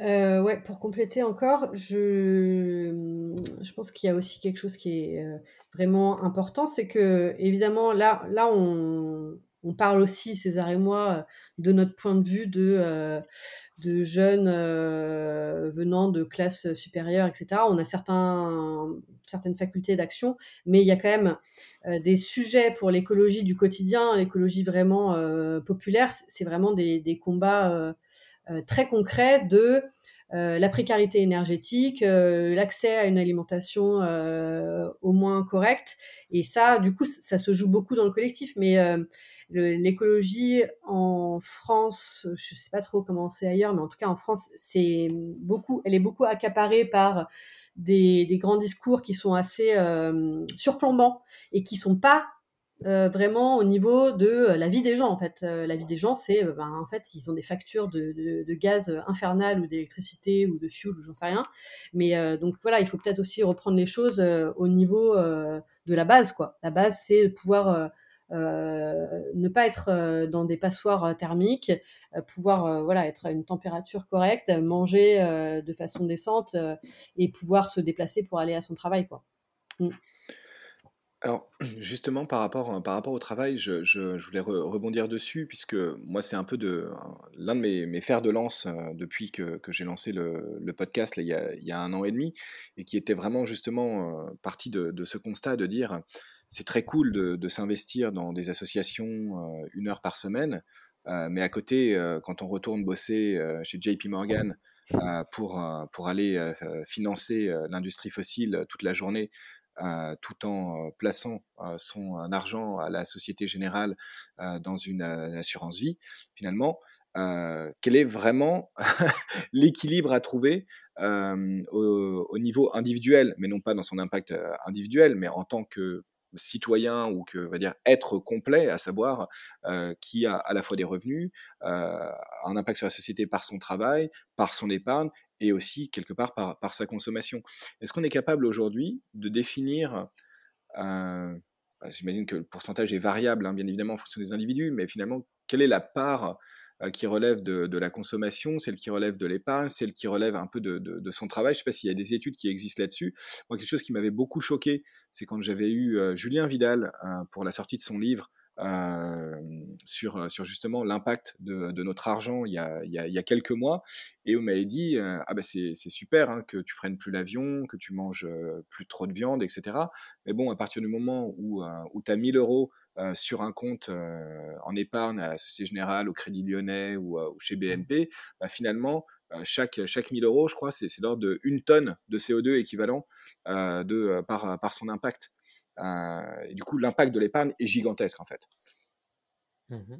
Euh, ouais, pour compléter encore, je, je pense qu'il y a aussi quelque chose qui est euh, vraiment important, c'est que évidemment là, là on, on parle aussi, César et moi, de notre point de vue de, euh, de jeunes euh, venant de classes supérieures, etc. On a certains, certaines facultés d'action, mais il y a quand même euh, des sujets pour l'écologie du quotidien, l'écologie vraiment populaire. C'est vraiment des, des combats très concrets de la précarité énergétique, l'accès à une alimentation au moins correcte. Et ça, du coup, ça se joue beaucoup dans le collectif. Mais l'écologie en France, je ne sais pas trop comment c'est ailleurs, mais en tout cas en France, c'est beaucoup, elle est beaucoup accaparée par des, grands discours qui sont assez euh, surplombants et qui sont pas euh, vraiment au niveau de la vie des gens en fait. Euh, la vie des gens, c'est ben, en fait ils ont des factures de, gaz infernal ou d'électricité ou de fuel ou j'en sais rien. Mais donc voilà, il faut peut-être aussi reprendre les choses au niveau de la base quoi. La base, c'est pouvoir euh, ne pas être euh, dans des passoires euh, thermiques, pouvoir voilà, être à une température correcte, manger de façon décente et pouvoir se déplacer pour aller à son travail. Quoi. Mm. Alors, justement, par rapport, par rapport au travail, je, voulais rebondir dessus, puisque moi, c'est un peu l'un de mes, fers de lance depuis que, j'ai lancé le, podcast il, y a, un an et demi, et qui était vraiment justement parti de, ce constat de dire c'est très cool de, s'investir dans des associations euh, une heure par semaine, euh, mais à côté, euh, quand on retourne bosser chez JP Morgan pour, pour aller financer l'industrie fossile toute la journée, tout en plaçant son argent à la Société Générale dans une assurance vie, finalement, quel est vraiment l'équilibre à trouver au, niveau individuel, mais non pas dans son impact individuel, mais en tant que citoyen ou que va dire être complet, à savoir qui a à la fois des revenus, un impact sur la société par son travail, par son épargne et aussi quelque part par, sa consommation. Est-ce qu'on est capable aujourd'hui de définir bah, J'imagine que le pourcentage est variable, hein, bien évidemment, en fonction des individus, mais finalement, quelle est la part euh, qui relève de, la consommation, celle qui relève de l'épargne, celle qui relève un peu de, son travail. Je ne sais pas s'il y a des études qui existent là-dessus. Moi, quelque chose qui m'avait beaucoup choqué, c'est quand j'avais eu euh, Julien Vidal euh, pour la sortie de son livre sur, justement l'impact de, notre argent il y, a, il, y a, quelques mois. Et on m'avait dit Ah ben c'est, super hein, que tu prennes plus l'avion, que tu manges plus trop de viande, etc. Mais bon, à partir du moment où, où tu as 1000 euros euh, sur un compte euh, en épargne à la Société Générale, au Crédit Lyonnais ou, euh, chez mmh. BNP, bah, finalement, chaque, chaque 1000 euros, je crois, c'est l'ordre d'une tonne de CO2 équivalent de, par, par son impact. et du coup, l'impact de l'épargne est gigantesque, en fait. Mmh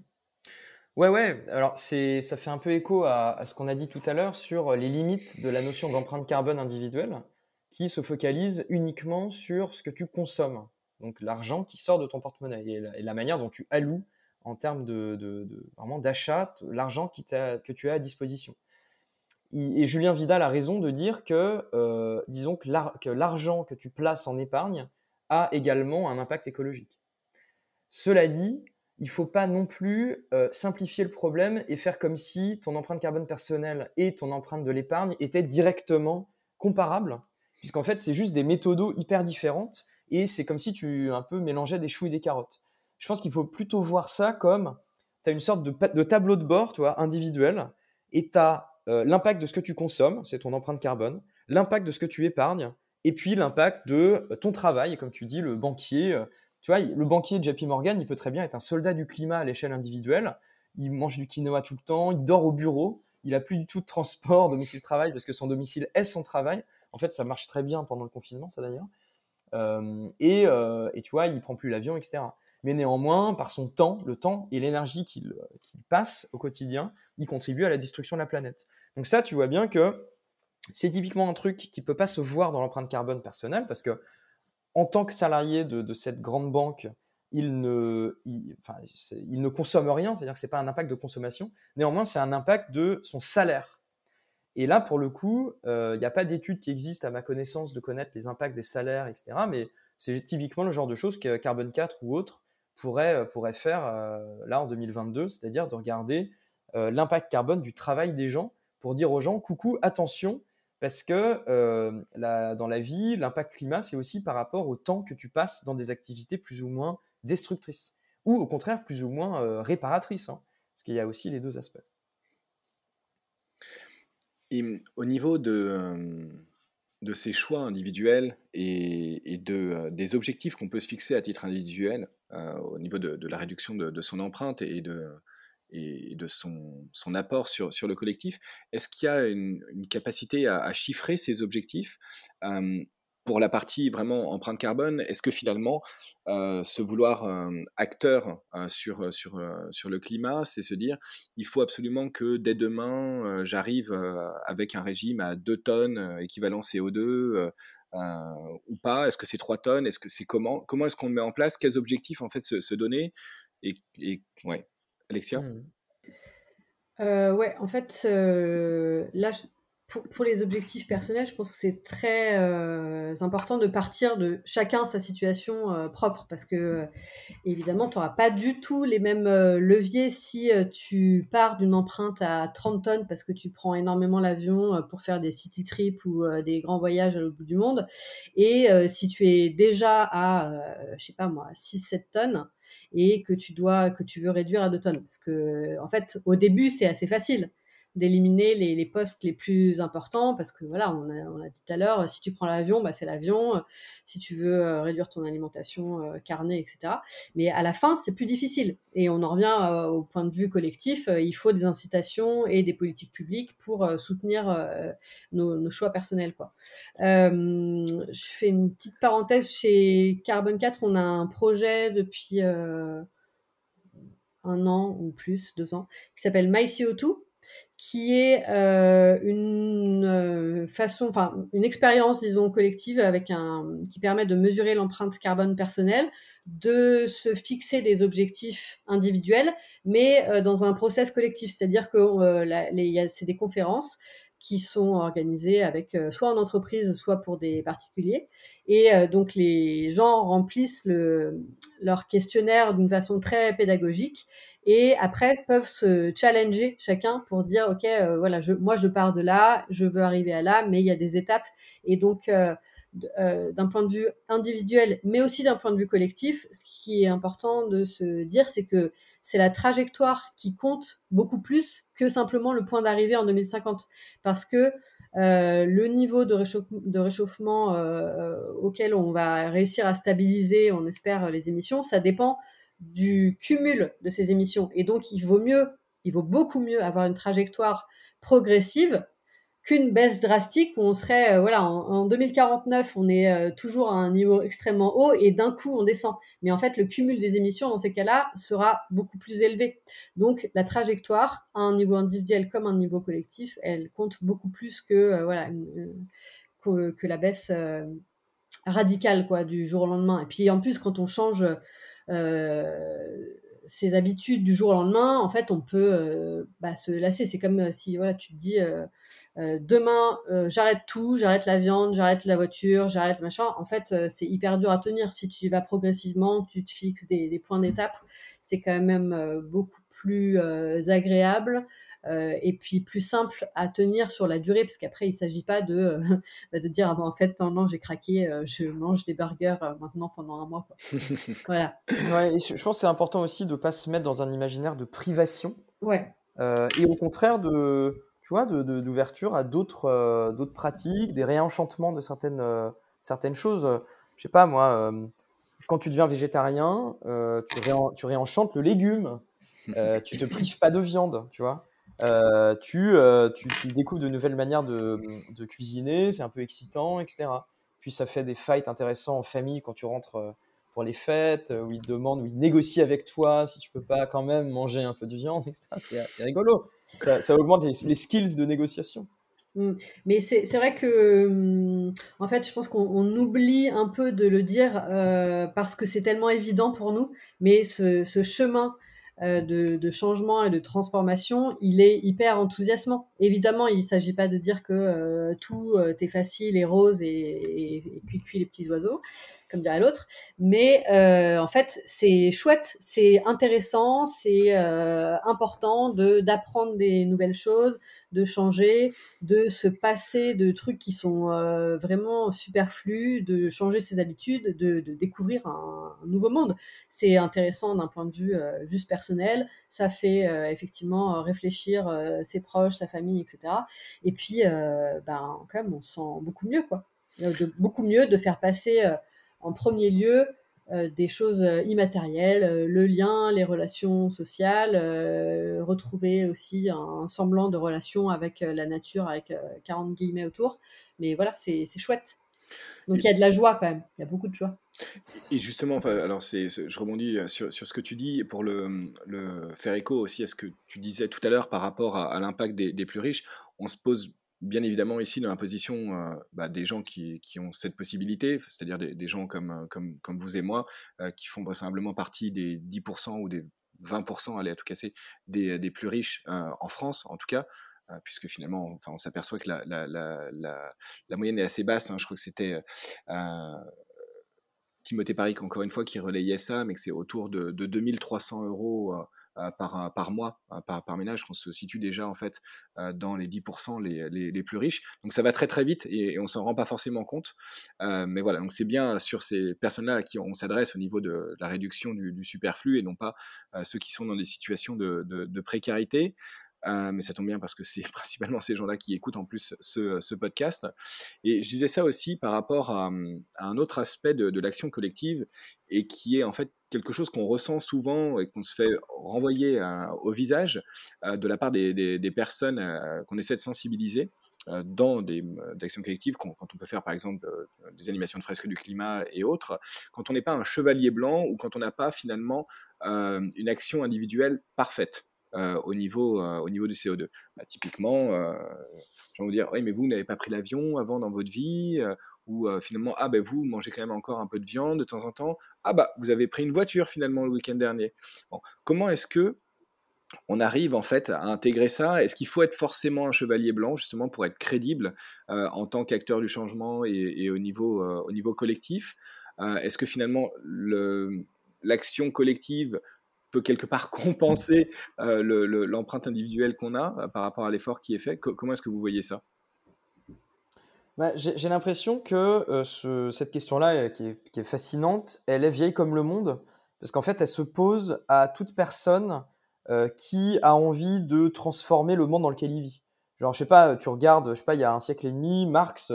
ouais, ouais. Alors, ça fait un peu écho à, à ce qu'on a dit tout à l'heure sur les limites de la notion d'empreinte carbone individuelle qui se focalise uniquement sur ce que tu consommes donc l'argent qui sort de ton porte-monnaie et, la, manière dont tu alloues en termes de, vraiment d'achat l'argent que tu as à disposition. Et, Julien Vidal a raison de dire que, euh, disons que l'argent que tu places en épargne a également un impact écologique. Cela dit, il ne faut pas non plus euh, simplifier le problème et faire comme si ton empreinte carbone personnelle et ton empreinte de l'épargne étaient directement comparables puisqu'en fait, c'est juste des méthodos hyper différentes et c'est comme si tu un peu mélangeais des choux et des carottes. Je pense qu'il faut plutôt voir ça comme tu as une sorte de, de, tableau de bord, tu vois, individuel, et tu as euh, l'impact de ce que tu consommes, c'est ton empreinte carbone, l'impact de ce que tu épargnes, et puis l'impact de ton travail, comme tu dis, le banquier. Euh, tu vois, le banquier JP Morgan, il peut très bien être un soldat du climat à l'échelle individuelle. Il mange du quinoa tout le temps, il dort au bureau, il a plus du tout de transport domicile-travail parce que son domicile est son travail. En fait, ça marche très bien pendant le confinement, ça d'ailleurs. Euh, et, et, tu vois, il prend plus l'avion, etc mais néanmoins, par son temps, le temps et l'énergie qu'il passe au quotidien, il contribue à la destruction de la planète. Donc ça, tu vois bien que c'est typiquement un truc qui ne peut pas se voir dans l'empreinte carbone personnelle, parce que en tant que salarié de, cette grande banque, il ne, il, ne consomme rien, c'est-à-dire que ce n'est pas un impact de consommation, néanmoins c'est un impact de son salaire. Et là, pour le coup, euh, il n'y a pas d'études qui existent à ma connaissance de connaître les impacts des salaires, etc. Mais c'est typiquement le genre de choses que Carbone 4 ou autres pourrait, euh, faire euh, là en 2022, c'est-à-dire de regarder euh, l'impact carbone du travail des gens pour dire aux gens coucou, attention, parce que dans la vie, l'impact climat, c'est aussi par rapport au temps que tu passes dans des activités plus ou moins destructrices, ou au contraire plus ou moins réparatrices, hein, parce qu'il y a aussi les deux aspects. Et au niveau de, de ces choix individuels et, de, euh, des objectifs qu'on peut se fixer à titre individuel euh, au niveau de, la réduction de, son empreinte et de, et de son, son apport sur, sur, le collectif, est-ce qu'il y a une, capacité à, chiffrer ces objectifs? Pour la partie vraiment empreinte carbone, est-ce que finalement, euh, se vouloir euh, acteur euh, sur, sur, sur le climat, c'est se dire, il faut absolument que dès demain, j'arrive avec un régime à 2 tonnes équivalent CO2 ou pas? Est-ce que c'est 3 tonnes? Est-ce que c'est comment Comment est-ce qu'on met en place? Quels objectifs en fait se, donner? Et, ouais. Alexia? Mmh. ouais, en fait, là, pour, les objectifs personnels, je pense que c'est très euh, important de partir de chacun sa situation euh, propre. Parce que euh, évidemment, tu n'auras pas du tout les mêmes leviers si tu pars d'une empreinte à 30 tonnes parce que tu prends énormément l'avion pour faire des city trips ou des grands voyages à l'autre bout du monde. Et si tu es déjà à, je sais pas moi, 6-7 tonnes et que tu dois que tu veux réduire à 2 tonnes. Parce que en fait au début c'est assez facile d'éliminer les, postes les plus importants parce que voilà, on a, dit tout à l'heure, si tu prends l'avion, bah, c'est l'avion. Si tu veux euh, réduire ton alimentation euh, carnée, etc. Mais à la fin, c'est plus difficile. Et on en revient euh, au point de vue collectif. il faut des incitations et des politiques publiques pour soutenir nos, choix personnels. Quoi. je fais une petite parenthèse. Chez Carbon 4, on a un projet depuis un an ou plus, deux ans, qui s'appelle MyCO2 qui est euh, une euh, façon, enfin une expérience, disons, collective qui permet de mesurer l'empreinte carbone personnelle, de se fixer des objectifs individuels, mais euh, dans un process collectif, c'est-à-dire que c'est des conférences qui sont organisées avec soit en entreprise, soit pour des particuliers. Et donc les gens remplissent le, leur questionnaire d'une façon très pédagogique et après peuvent se challenger chacun pour dire ok euh, voilà je, moi je pars de là je veux arriver à là mais il y a des étapes et donc euh, euh, d'un point de vue individuel mais aussi d'un point de vue collectif ce qui est important de se dire c'est que c'est la trajectoire qui compte beaucoup plus que simplement le point d'arrivée en 2050 parce que le niveau de, réchauffement auquel on va réussir à stabiliser, on espère, les émissions, ça dépend du cumul de ces émissions. Et donc, il vaut mieux, il vaut beaucoup mieux avoir une trajectoire progressive qu'une baisse drastique où on serait, euh, voilà, en, 2049, on est euh, toujours à un niveau extrêmement haut et d'un coup, on descend. Mais en fait, le cumul des émissions dans ces cas-là sera beaucoup plus élevé. Donc, la trajectoire, à un niveau individuel comme un niveau collectif, elle compte beaucoup plus que, euh, voilà, que, la baisse radicale, quoi, du jour au lendemain. Et puis, en plus, quand on change ses habitudes du jour au lendemain, en fait, on peut bah, se lasser. C'est comme si voilà, tu te dis, demain, j'arrête tout, j'arrête la viande, j'arrête la voiture, j'arrête machin. En fait, c'est hyper dur à tenir. Si tu y vas progressivement, tu te fixes des, des points d'étape, c'est quand même beaucoup plus agréable. Euh, et puis plus simple à tenir sur la durée, parce qu'après, il ne s'agit pas de, de dire, ah, en fait, non, non, j'ai craqué, euh, je mange des burgers euh, maintenant pendant un mois. voilà. Ouais, et je pense que c'est important aussi de ne pas se mettre dans un imaginaire de privation. Ouais. et au contraire, de, vois, d'ouverture à d'autres d'autres pratiques, des réenchantements de certaines, certaines choses. Je sais pas, moi, quand tu deviens végétarien, tu, tu réenchantes le légume. tu te prives pas de viande, tu vois. Euh, euh, tu, tu, découvres de nouvelles manières de, de cuisiner, c'est un peu excitant, etc. Puis ça fait des fights intéressants en famille quand tu rentres euh, pour les fêtes, où ils demandent, où ils négocient avec toi si tu peux pas quand même manger un peu de viande, etc. C'est rigolo. Ça, augmente les, skills de négociation. Mmh. Mais c'est vrai que, mmh, en fait, je pense qu'on oublie un peu de le dire euh, parce que c'est tellement évident pour nous, mais ce, chemin euh, de, changement et de transformation, il est hyper enthousiasmant. Évidemment, il ne s'agit pas de dire que euh, tout euh, est facile et rose et, et cuit les petits oiseaux comme dirait l'autre. Mais euh, en fait, c'est chouette, c'est intéressant, c'est euh, important de d'apprendre des nouvelles choses, de changer, de se passer de trucs qui sont euh, vraiment superflus, de changer ses habitudes, de, de découvrir un, nouveau monde. C'est intéressant d'un point de vue juste personnel. Ça fait effectivement réfléchir ses proches, sa famille, etc. Et puis, ben, quand même, on se sent beaucoup mieux, quoi. Beaucoup mieux de faire passer en premier lieu euh, des choses euh, immatérielles, euh, le lien, les relations sociales, retrouver aussi un, semblant de relation avec la nature, avec 40 guillemets autour. Mais voilà, c'est chouette. Donc il y a de la joie quand même, il y a beaucoup de joie. Et justement, alors c'est, je rebondis sur, sur, ce que tu dis pour le, le, faire écho aussi à ce que tu disais tout à l'heure par rapport à, l'impact des, des, plus riches. On se pose bien évidemment ici dans la position euh, bah, des gens qui, ont cette possibilité, c'est-à-dire des, gens comme, euh, comme, vous et moi, euh, qui font vraisemblablement partie des 10% ou des 20%, allez à tout casser, des, plus riches en France, en tout cas, puisque finalement, on s'aperçoit que la, moyenne est assez basse. Hein, je crois que c'était Timothée Paric, encore une fois, qui relayait ça, mais que c'est autour de, de 2300 euros euh, euh, par, euh, par mois, par, ménage, qu'on se situe déjà en fait dans les 10% les, les, plus riches. Donc ça va très très vite et, on s'en rend pas forcément compte. mais voilà, donc c'est bien sur ces personnes-là à qui on s'adresse au niveau de la réduction du, superflu et non pas ceux qui sont dans des situations de précarité. Euh, mais ça tombe bien parce que c'est principalement ces gens-là qui écoutent en plus ce, podcast. Et je disais ça aussi par rapport à, à un autre aspect de, l'action collective et qui est en fait quelque chose qu'on ressent souvent et qu'on se fait renvoyer euh, au visage euh, de la part des, personnes euh, qu'on essaie de sensibiliser dans des actions collectives, quand, on peut faire par exemple des animations de fresques du climat et autres, quand on n'est pas un chevalier blanc ou quand on n'a pas finalement une action individuelle parfaite. Euh, au, niveau, euh, au niveau du CO2. Bah, typiquement, euh, je vais vous dire, oui, mais vous, n'avez pas pris l'avion avant dans votre vie, ou finalement, ah ben vous mangez quand même encore un peu de viande de temps en temps, ah bah vous avez pris une voiture finalement le week-end dernier. Comment est-ce que on arrive en fait à intégrer ça? Est-ce qu'il faut être forcément un chevalier blanc justement pour être crédible euh, en tant qu'acteur du changement et, au, niveau, euh, au niveau collectif? Euh, Est-ce que finalement l'action collective peut quelque part compenser euh, l'empreinte individuelle qu'on a euh, par rapport à l'effort qui est fait. comment est-ce que vous voyez ça? Bah, J'ai l'impression que euh, ce, cette question-là, qui, qui, est fascinante, elle est vieille comme le monde, parce qu'en fait, elle se pose à toute personne qui a envie de transformer le monde dans lequel il vit. Genre, je sais pas, tu regardes, je sais pas, il y a un siècle et demi, Marx,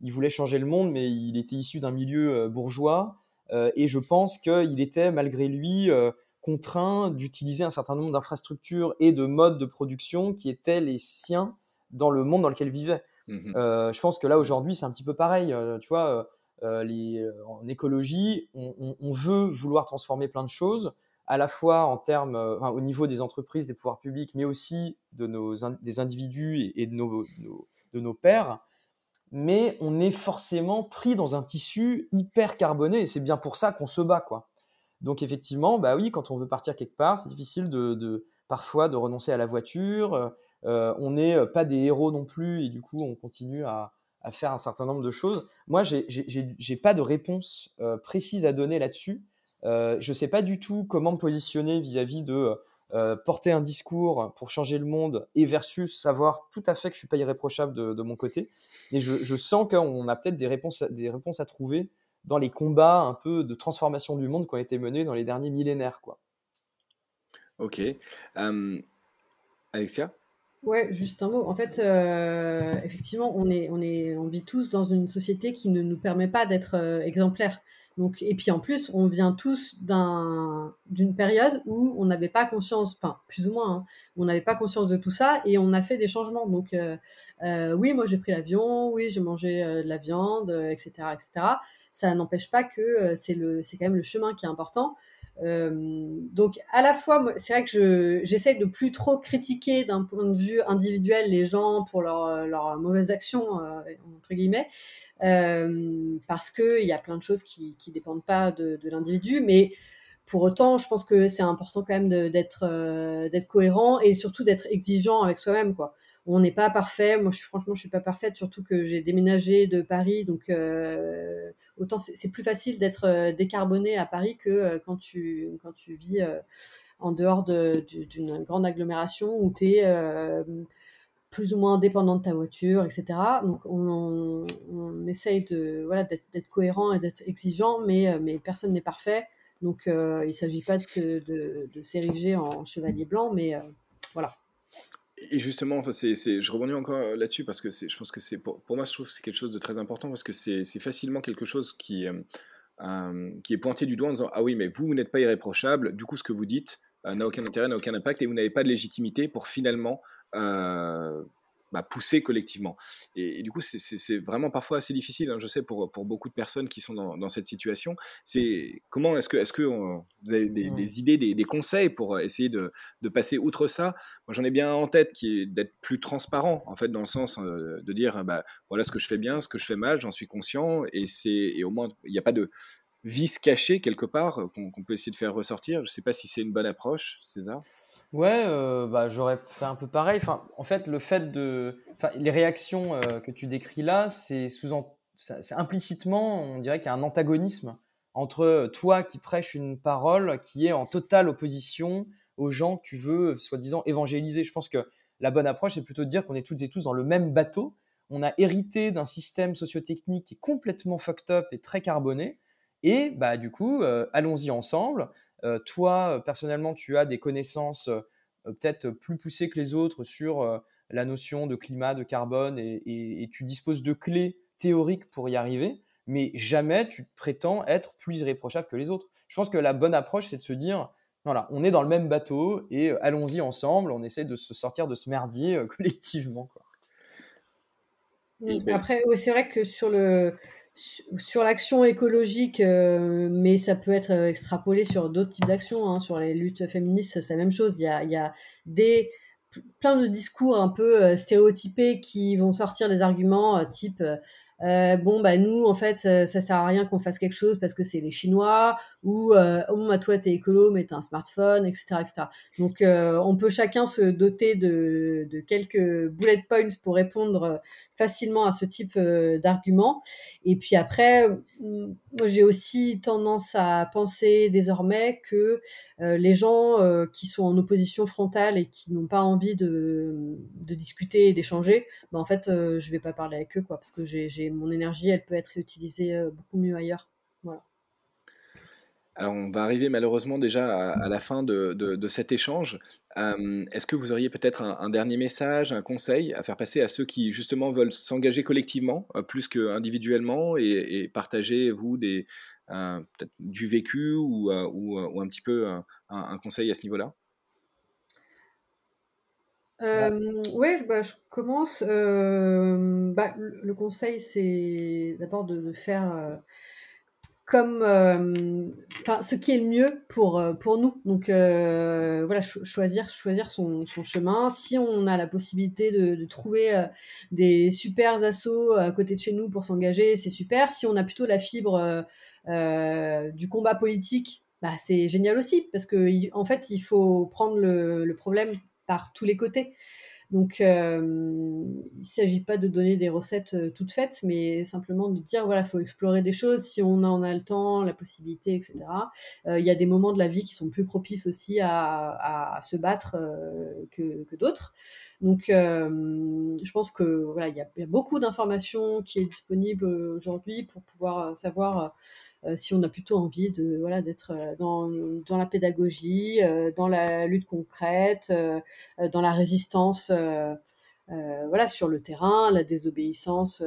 il voulait changer le monde, mais il était issu d'un milieu bourgeois, et je pense qu'il était, malgré lui, contraint d'utiliser un certain nombre d'infrastructures et de modes de production qui étaient les siens dans le monde dans lequel il vivait. Mmh euh, je pense que là aujourd'hui c'est un petit peu pareil. Euh, tu vois, euh, les, en écologie, on, on, on, veut vouloir transformer plein de choses, à la fois en termes, enfin, au niveau des entreprises, des pouvoirs publics, mais aussi de nos des individus et, et de nos, nos, de nos pairs. Mais on est forcément pris dans un tissu hyper carboné et c'est bien pour ça qu'on se bat, quoi. Donc effectivement, bah oui, quand on veut partir quelque part, c'est difficile de, parfois de renoncer à la voiture, euh, on n'est pas des héros non plus et du coup, on continue à, faire un certain nombre de choses. Moi, j'ai pas de réponse précise à donner là-dessus. je ne sais pas du tout comment me positionner vis-à-vis de porter un discours pour changer le monde et versus savoir tout à fait que je suis pas irréprochable de, mon côté. Et je, je sens qu'on a peut-être des réponses, des réponses à trouver dans les combats un peu de transformation du monde qui ont été menés dans les derniers millénaires. Quoi. Ok. Alexia? Ouais, juste un mot. En fait, euh, effectivement, on, est, on, est, on vit tous dans une société qui ne nous permet pas d'être euh, exemplaires. Donc, et puis en plus, on vient tous d'une période où on n'avait pas conscience, enfin plus ou moins, hein, on n'avait pas conscience de tout ça et on a fait des changements. Donc euh, oui, moi j'ai pris l'avion, oui j'ai mangé de la viande, etc., etc. Ça n'empêche pas que c'est quand même le chemin qui est important. Euh, donc à la fois, c'est vrai que j'essaie de plus trop critiquer d'un point de vue individuel les gens pour leurs leur mauvaises actions, euh, entre guillemets, euh, parce qu'il y a plein de choses qui ne dépendent pas de, l'individu, mais pour autant, je pense que c'est important quand même d'être d'être cohérent et surtout d'être exigeant avec soi-même. quoi on n'est pas parfait. Moi, je suis, franchement, je suis pas parfaite, surtout que j'ai déménagé de Paris. Donc, euh, autant c'est plus facile d'être euh, décarboné à Paris que euh, quand, tu, vis en dehors d'une grande agglomération où tu es plus ou moins dépendant de ta voiture, etc. Donc, on, essaye de voilà, d'être cohérent et d'être exigeant, mais, personne n'est parfait. Donc, il ne s'agit pas de, de, de s'ériger en chevalier blanc, mais voilà. Et justement, enfin, c'est, je rebondis encore euh, là-dessus parce que je pense que c'est pour, moi, je trouve que c'est quelque chose de très important parce que c'est, facilement quelque chose qui, euh, euh, qui est pointé du doigt en disant Ah oui, mais vous, vous n'êtes pas irréprochable, du coup, ce que vous dites n'a aucun intérêt, n'a aucun impact et vous n'avez pas de légitimité pour finalement bah, pousser collectivement. Et, du coup, c'est vraiment parfois assez difficile, hein, je sais, pour, pour beaucoup de personnes qui sont dans, dans cette situation. C'est comment est-ce que, est -ce que vous avez des, mmh. des idées, des, des, conseils pour essayer de, de passer outre ça? Moi, j'en ai bien en tête qui est d'être plus transparent, en fait, dans le sens de dire, bah, voilà ce que je fais bien, ce que je fais mal, j'en suis conscient, et, et au moins, il n'y a pas de vice caché quelque part qu'on peut essayer de faire ressortir. Je ne sais pas si c'est une bonne approche, César. Ouais, euh, bah, j'aurais fait un peu pareil. Enfin, en fait, le fait de, enfin, les réactions euh, que tu décris là, c'est sous, c'est implicitement, on dirait qu'il y a un antagonisme entre toi qui prêches une parole qui est en totale opposition aux gens que tu veux, soi-disant, évangéliser. Je pense que la bonne approche, c'est plutôt de dire qu'on est toutes et tous dans le même bateau. On a hérité d'un système sociotechnique qui est complètement fucked up et très carboné. Et bah, du coup, euh, allons-y ensemble. Euh, toi, personnellement, tu as des connaissances euh, peut-être plus poussées que les autres sur euh, la notion de climat, de carbone, et, tu disposes de clés théoriques pour y arriver, mais jamais tu prétends être plus irréprochable que les autres. Je pense que la bonne approche, c'est de se dire, voilà, on est dans le même bateau et allons-y ensemble, on essaie de se sortir de ce merdier collectivement. Après, c'est vrai que sur le, sur l'action écologique, euh, mais ça peut être euh, extrapolé sur d'autres types d'actions. Hein. Sur les luttes féministes, c'est la même chose. Il y a, il y des, plein de discours un peu euh, stéréotypés qui vont sortir des arguments type euh, bon, bah, nous, en fait, ça, ça sert à rien qu'on fasse quelque chose parce que c'est les Chinois, ou euh, oh, bah, toi, t'es écolo, mais t'as un smartphone, etc. etc. Donc, euh, on peut chacun se doter de, de, quelques bullet points pour répondre facilement à ce type d'arguments. Et puis après, moi, j'ai aussi tendance à penser désormais que les gens qui sont en opposition frontale et qui n'ont pas envie de, de discuter et d'échanger, bah, en fait, je vais pas parler avec eux, quoi, parce que j'ai mon énergie, elle peut être utilisée euh, beaucoup mieux ailleurs. Voilà. Alors, on va arriver malheureusement déjà à, la fin de, de, cet échange. Euh, est-ce que vous auriez peut-être un, dernier message, un conseil à faire passer à ceux qui justement veulent s'engager collectivement euh, plus qu'individuellement et, et partager, vous, du vécu ou, ou, un petit peu un conseil à ce niveau-là? Ouais, bah, je commence, bah, le conseil, c'est d'abord de faire, comme, ce qui est le mieux pour, pour nous. Donc, voilà, choisir choisir son son chemin. Si on a la possibilité de trouver, des super assos à côté de chez nous pour s'engager, c'est super. Si on a plutôt la fibre, du combat politique, bah, c'est génial aussi parce qu'en fait, il faut prendre le problème tous les côtés. Donc, il ne s'agit pas de donner des recettes toutes faites, mais simplement de dire, voilà, il faut explorer des choses si on en a le temps, la possibilité, etc. Il y a des moments de la vie qui sont plus propices aussi à, se battre que, d'autres. Donc, je pense que voilà, il y, a beaucoup d'informations qui est disponible aujourd'hui pour pouvoir savoir euh, si on a plutôt envie de voilà d'être euh, dans, dans, la pédagogie, euh, dans la lutte concrète, dans la résistance. voilà, sur le terrain, la désobéissance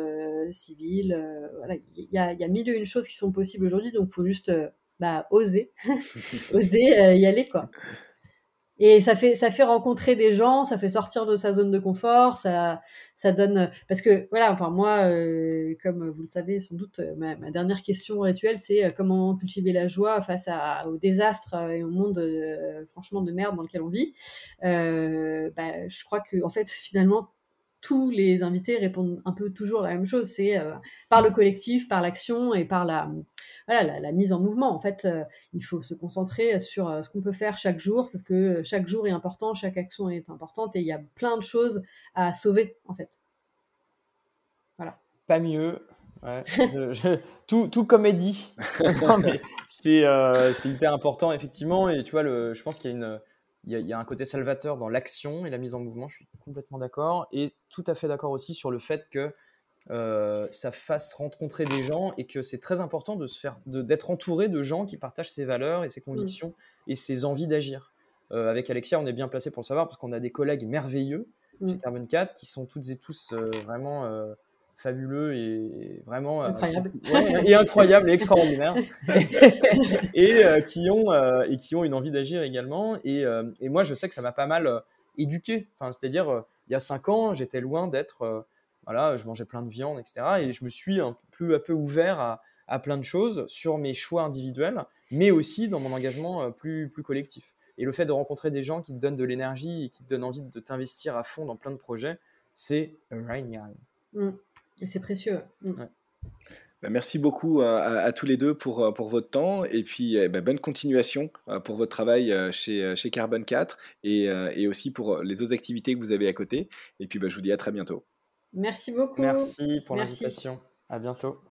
civile. voilà, il y a, y a mille et une choses qui sont possibles aujourd'hui, donc faut juste bah, oser, oser y aller, quoi. Et ça fait, ça fait rencontrer des gens, ça fait sortir de sa zone de confort, ça, ça donne. Parce que, voilà, enfin, moi, euh, comme vous le savez sans doute, euh, ma, dernière question rituelle, c'est euh, comment cultiver la joie face à, au désastre et au monde, franchement, de merde dans lequel on vit. bah, je crois que, en fait, finalement, tous les invités répondent un peu toujours la même chose, c'est par le collectif, par l'action et par la, voilà, la, mise en mouvement. En fait, euh, il faut se concentrer sur euh, ce qu'on peut faire chaque jour, parce que chaque jour est important, chaque action est importante, et il y a plein de choses à sauver, en fait. Voilà. Pas mieux. tout, tout comme dit. Euh, c'est hyper important, effectivement. Et tu vois, le, je pense qu'il y a une il y, a, un côté salvateur dans l'action et la mise en mouvement, je suis complètement d'accord. Et tout à fait d'accord aussi sur le fait que euh, ça fasse rencontrer des gens et que c'est très important de se faire, d'être entouré de gens qui partagent ses valeurs et ses mm. convictions et ses envies d'agir. Euh, avec Alexia, on est bien placé pour le savoir parce qu'on a des collègues merveilleux mm. chez Carbon 4 qui sont toutes et tous euh, vraiment fabuleux et vraiment incroyable et incroyable et extraordinaire et qui ont et qui ont une envie d'agir également et, et, moi je sais que ça m'a pas mal éduqué enfin c'est-à-dire il y a cinq ans j'étais loin d'être voilà, je mangeais plein de viande, etc. Et je me suis un peu à peu ouvert à, plein de choses sur mes choix individuels, mais aussi dans mon engagement euh, plus, plus collectif. Et le fait de rencontrer des gens qui te donnent de l'énergie et qui te donnent envie de t'investir à fond dans plein de projets, c'est right mmh. Et c'est précieux. Mmh. Bah, merci beaucoup à, tous les deux pour, euh, pour votre temps et puis eh ben, bonne continuation euh, pour votre travail chez, chez Carbon 4 et, et, aussi pour les autres activités que vous avez à côté. Et puis bah, je vous dis à très bientôt. Merci beaucoup. Merci pour l'invitation. À bientôt.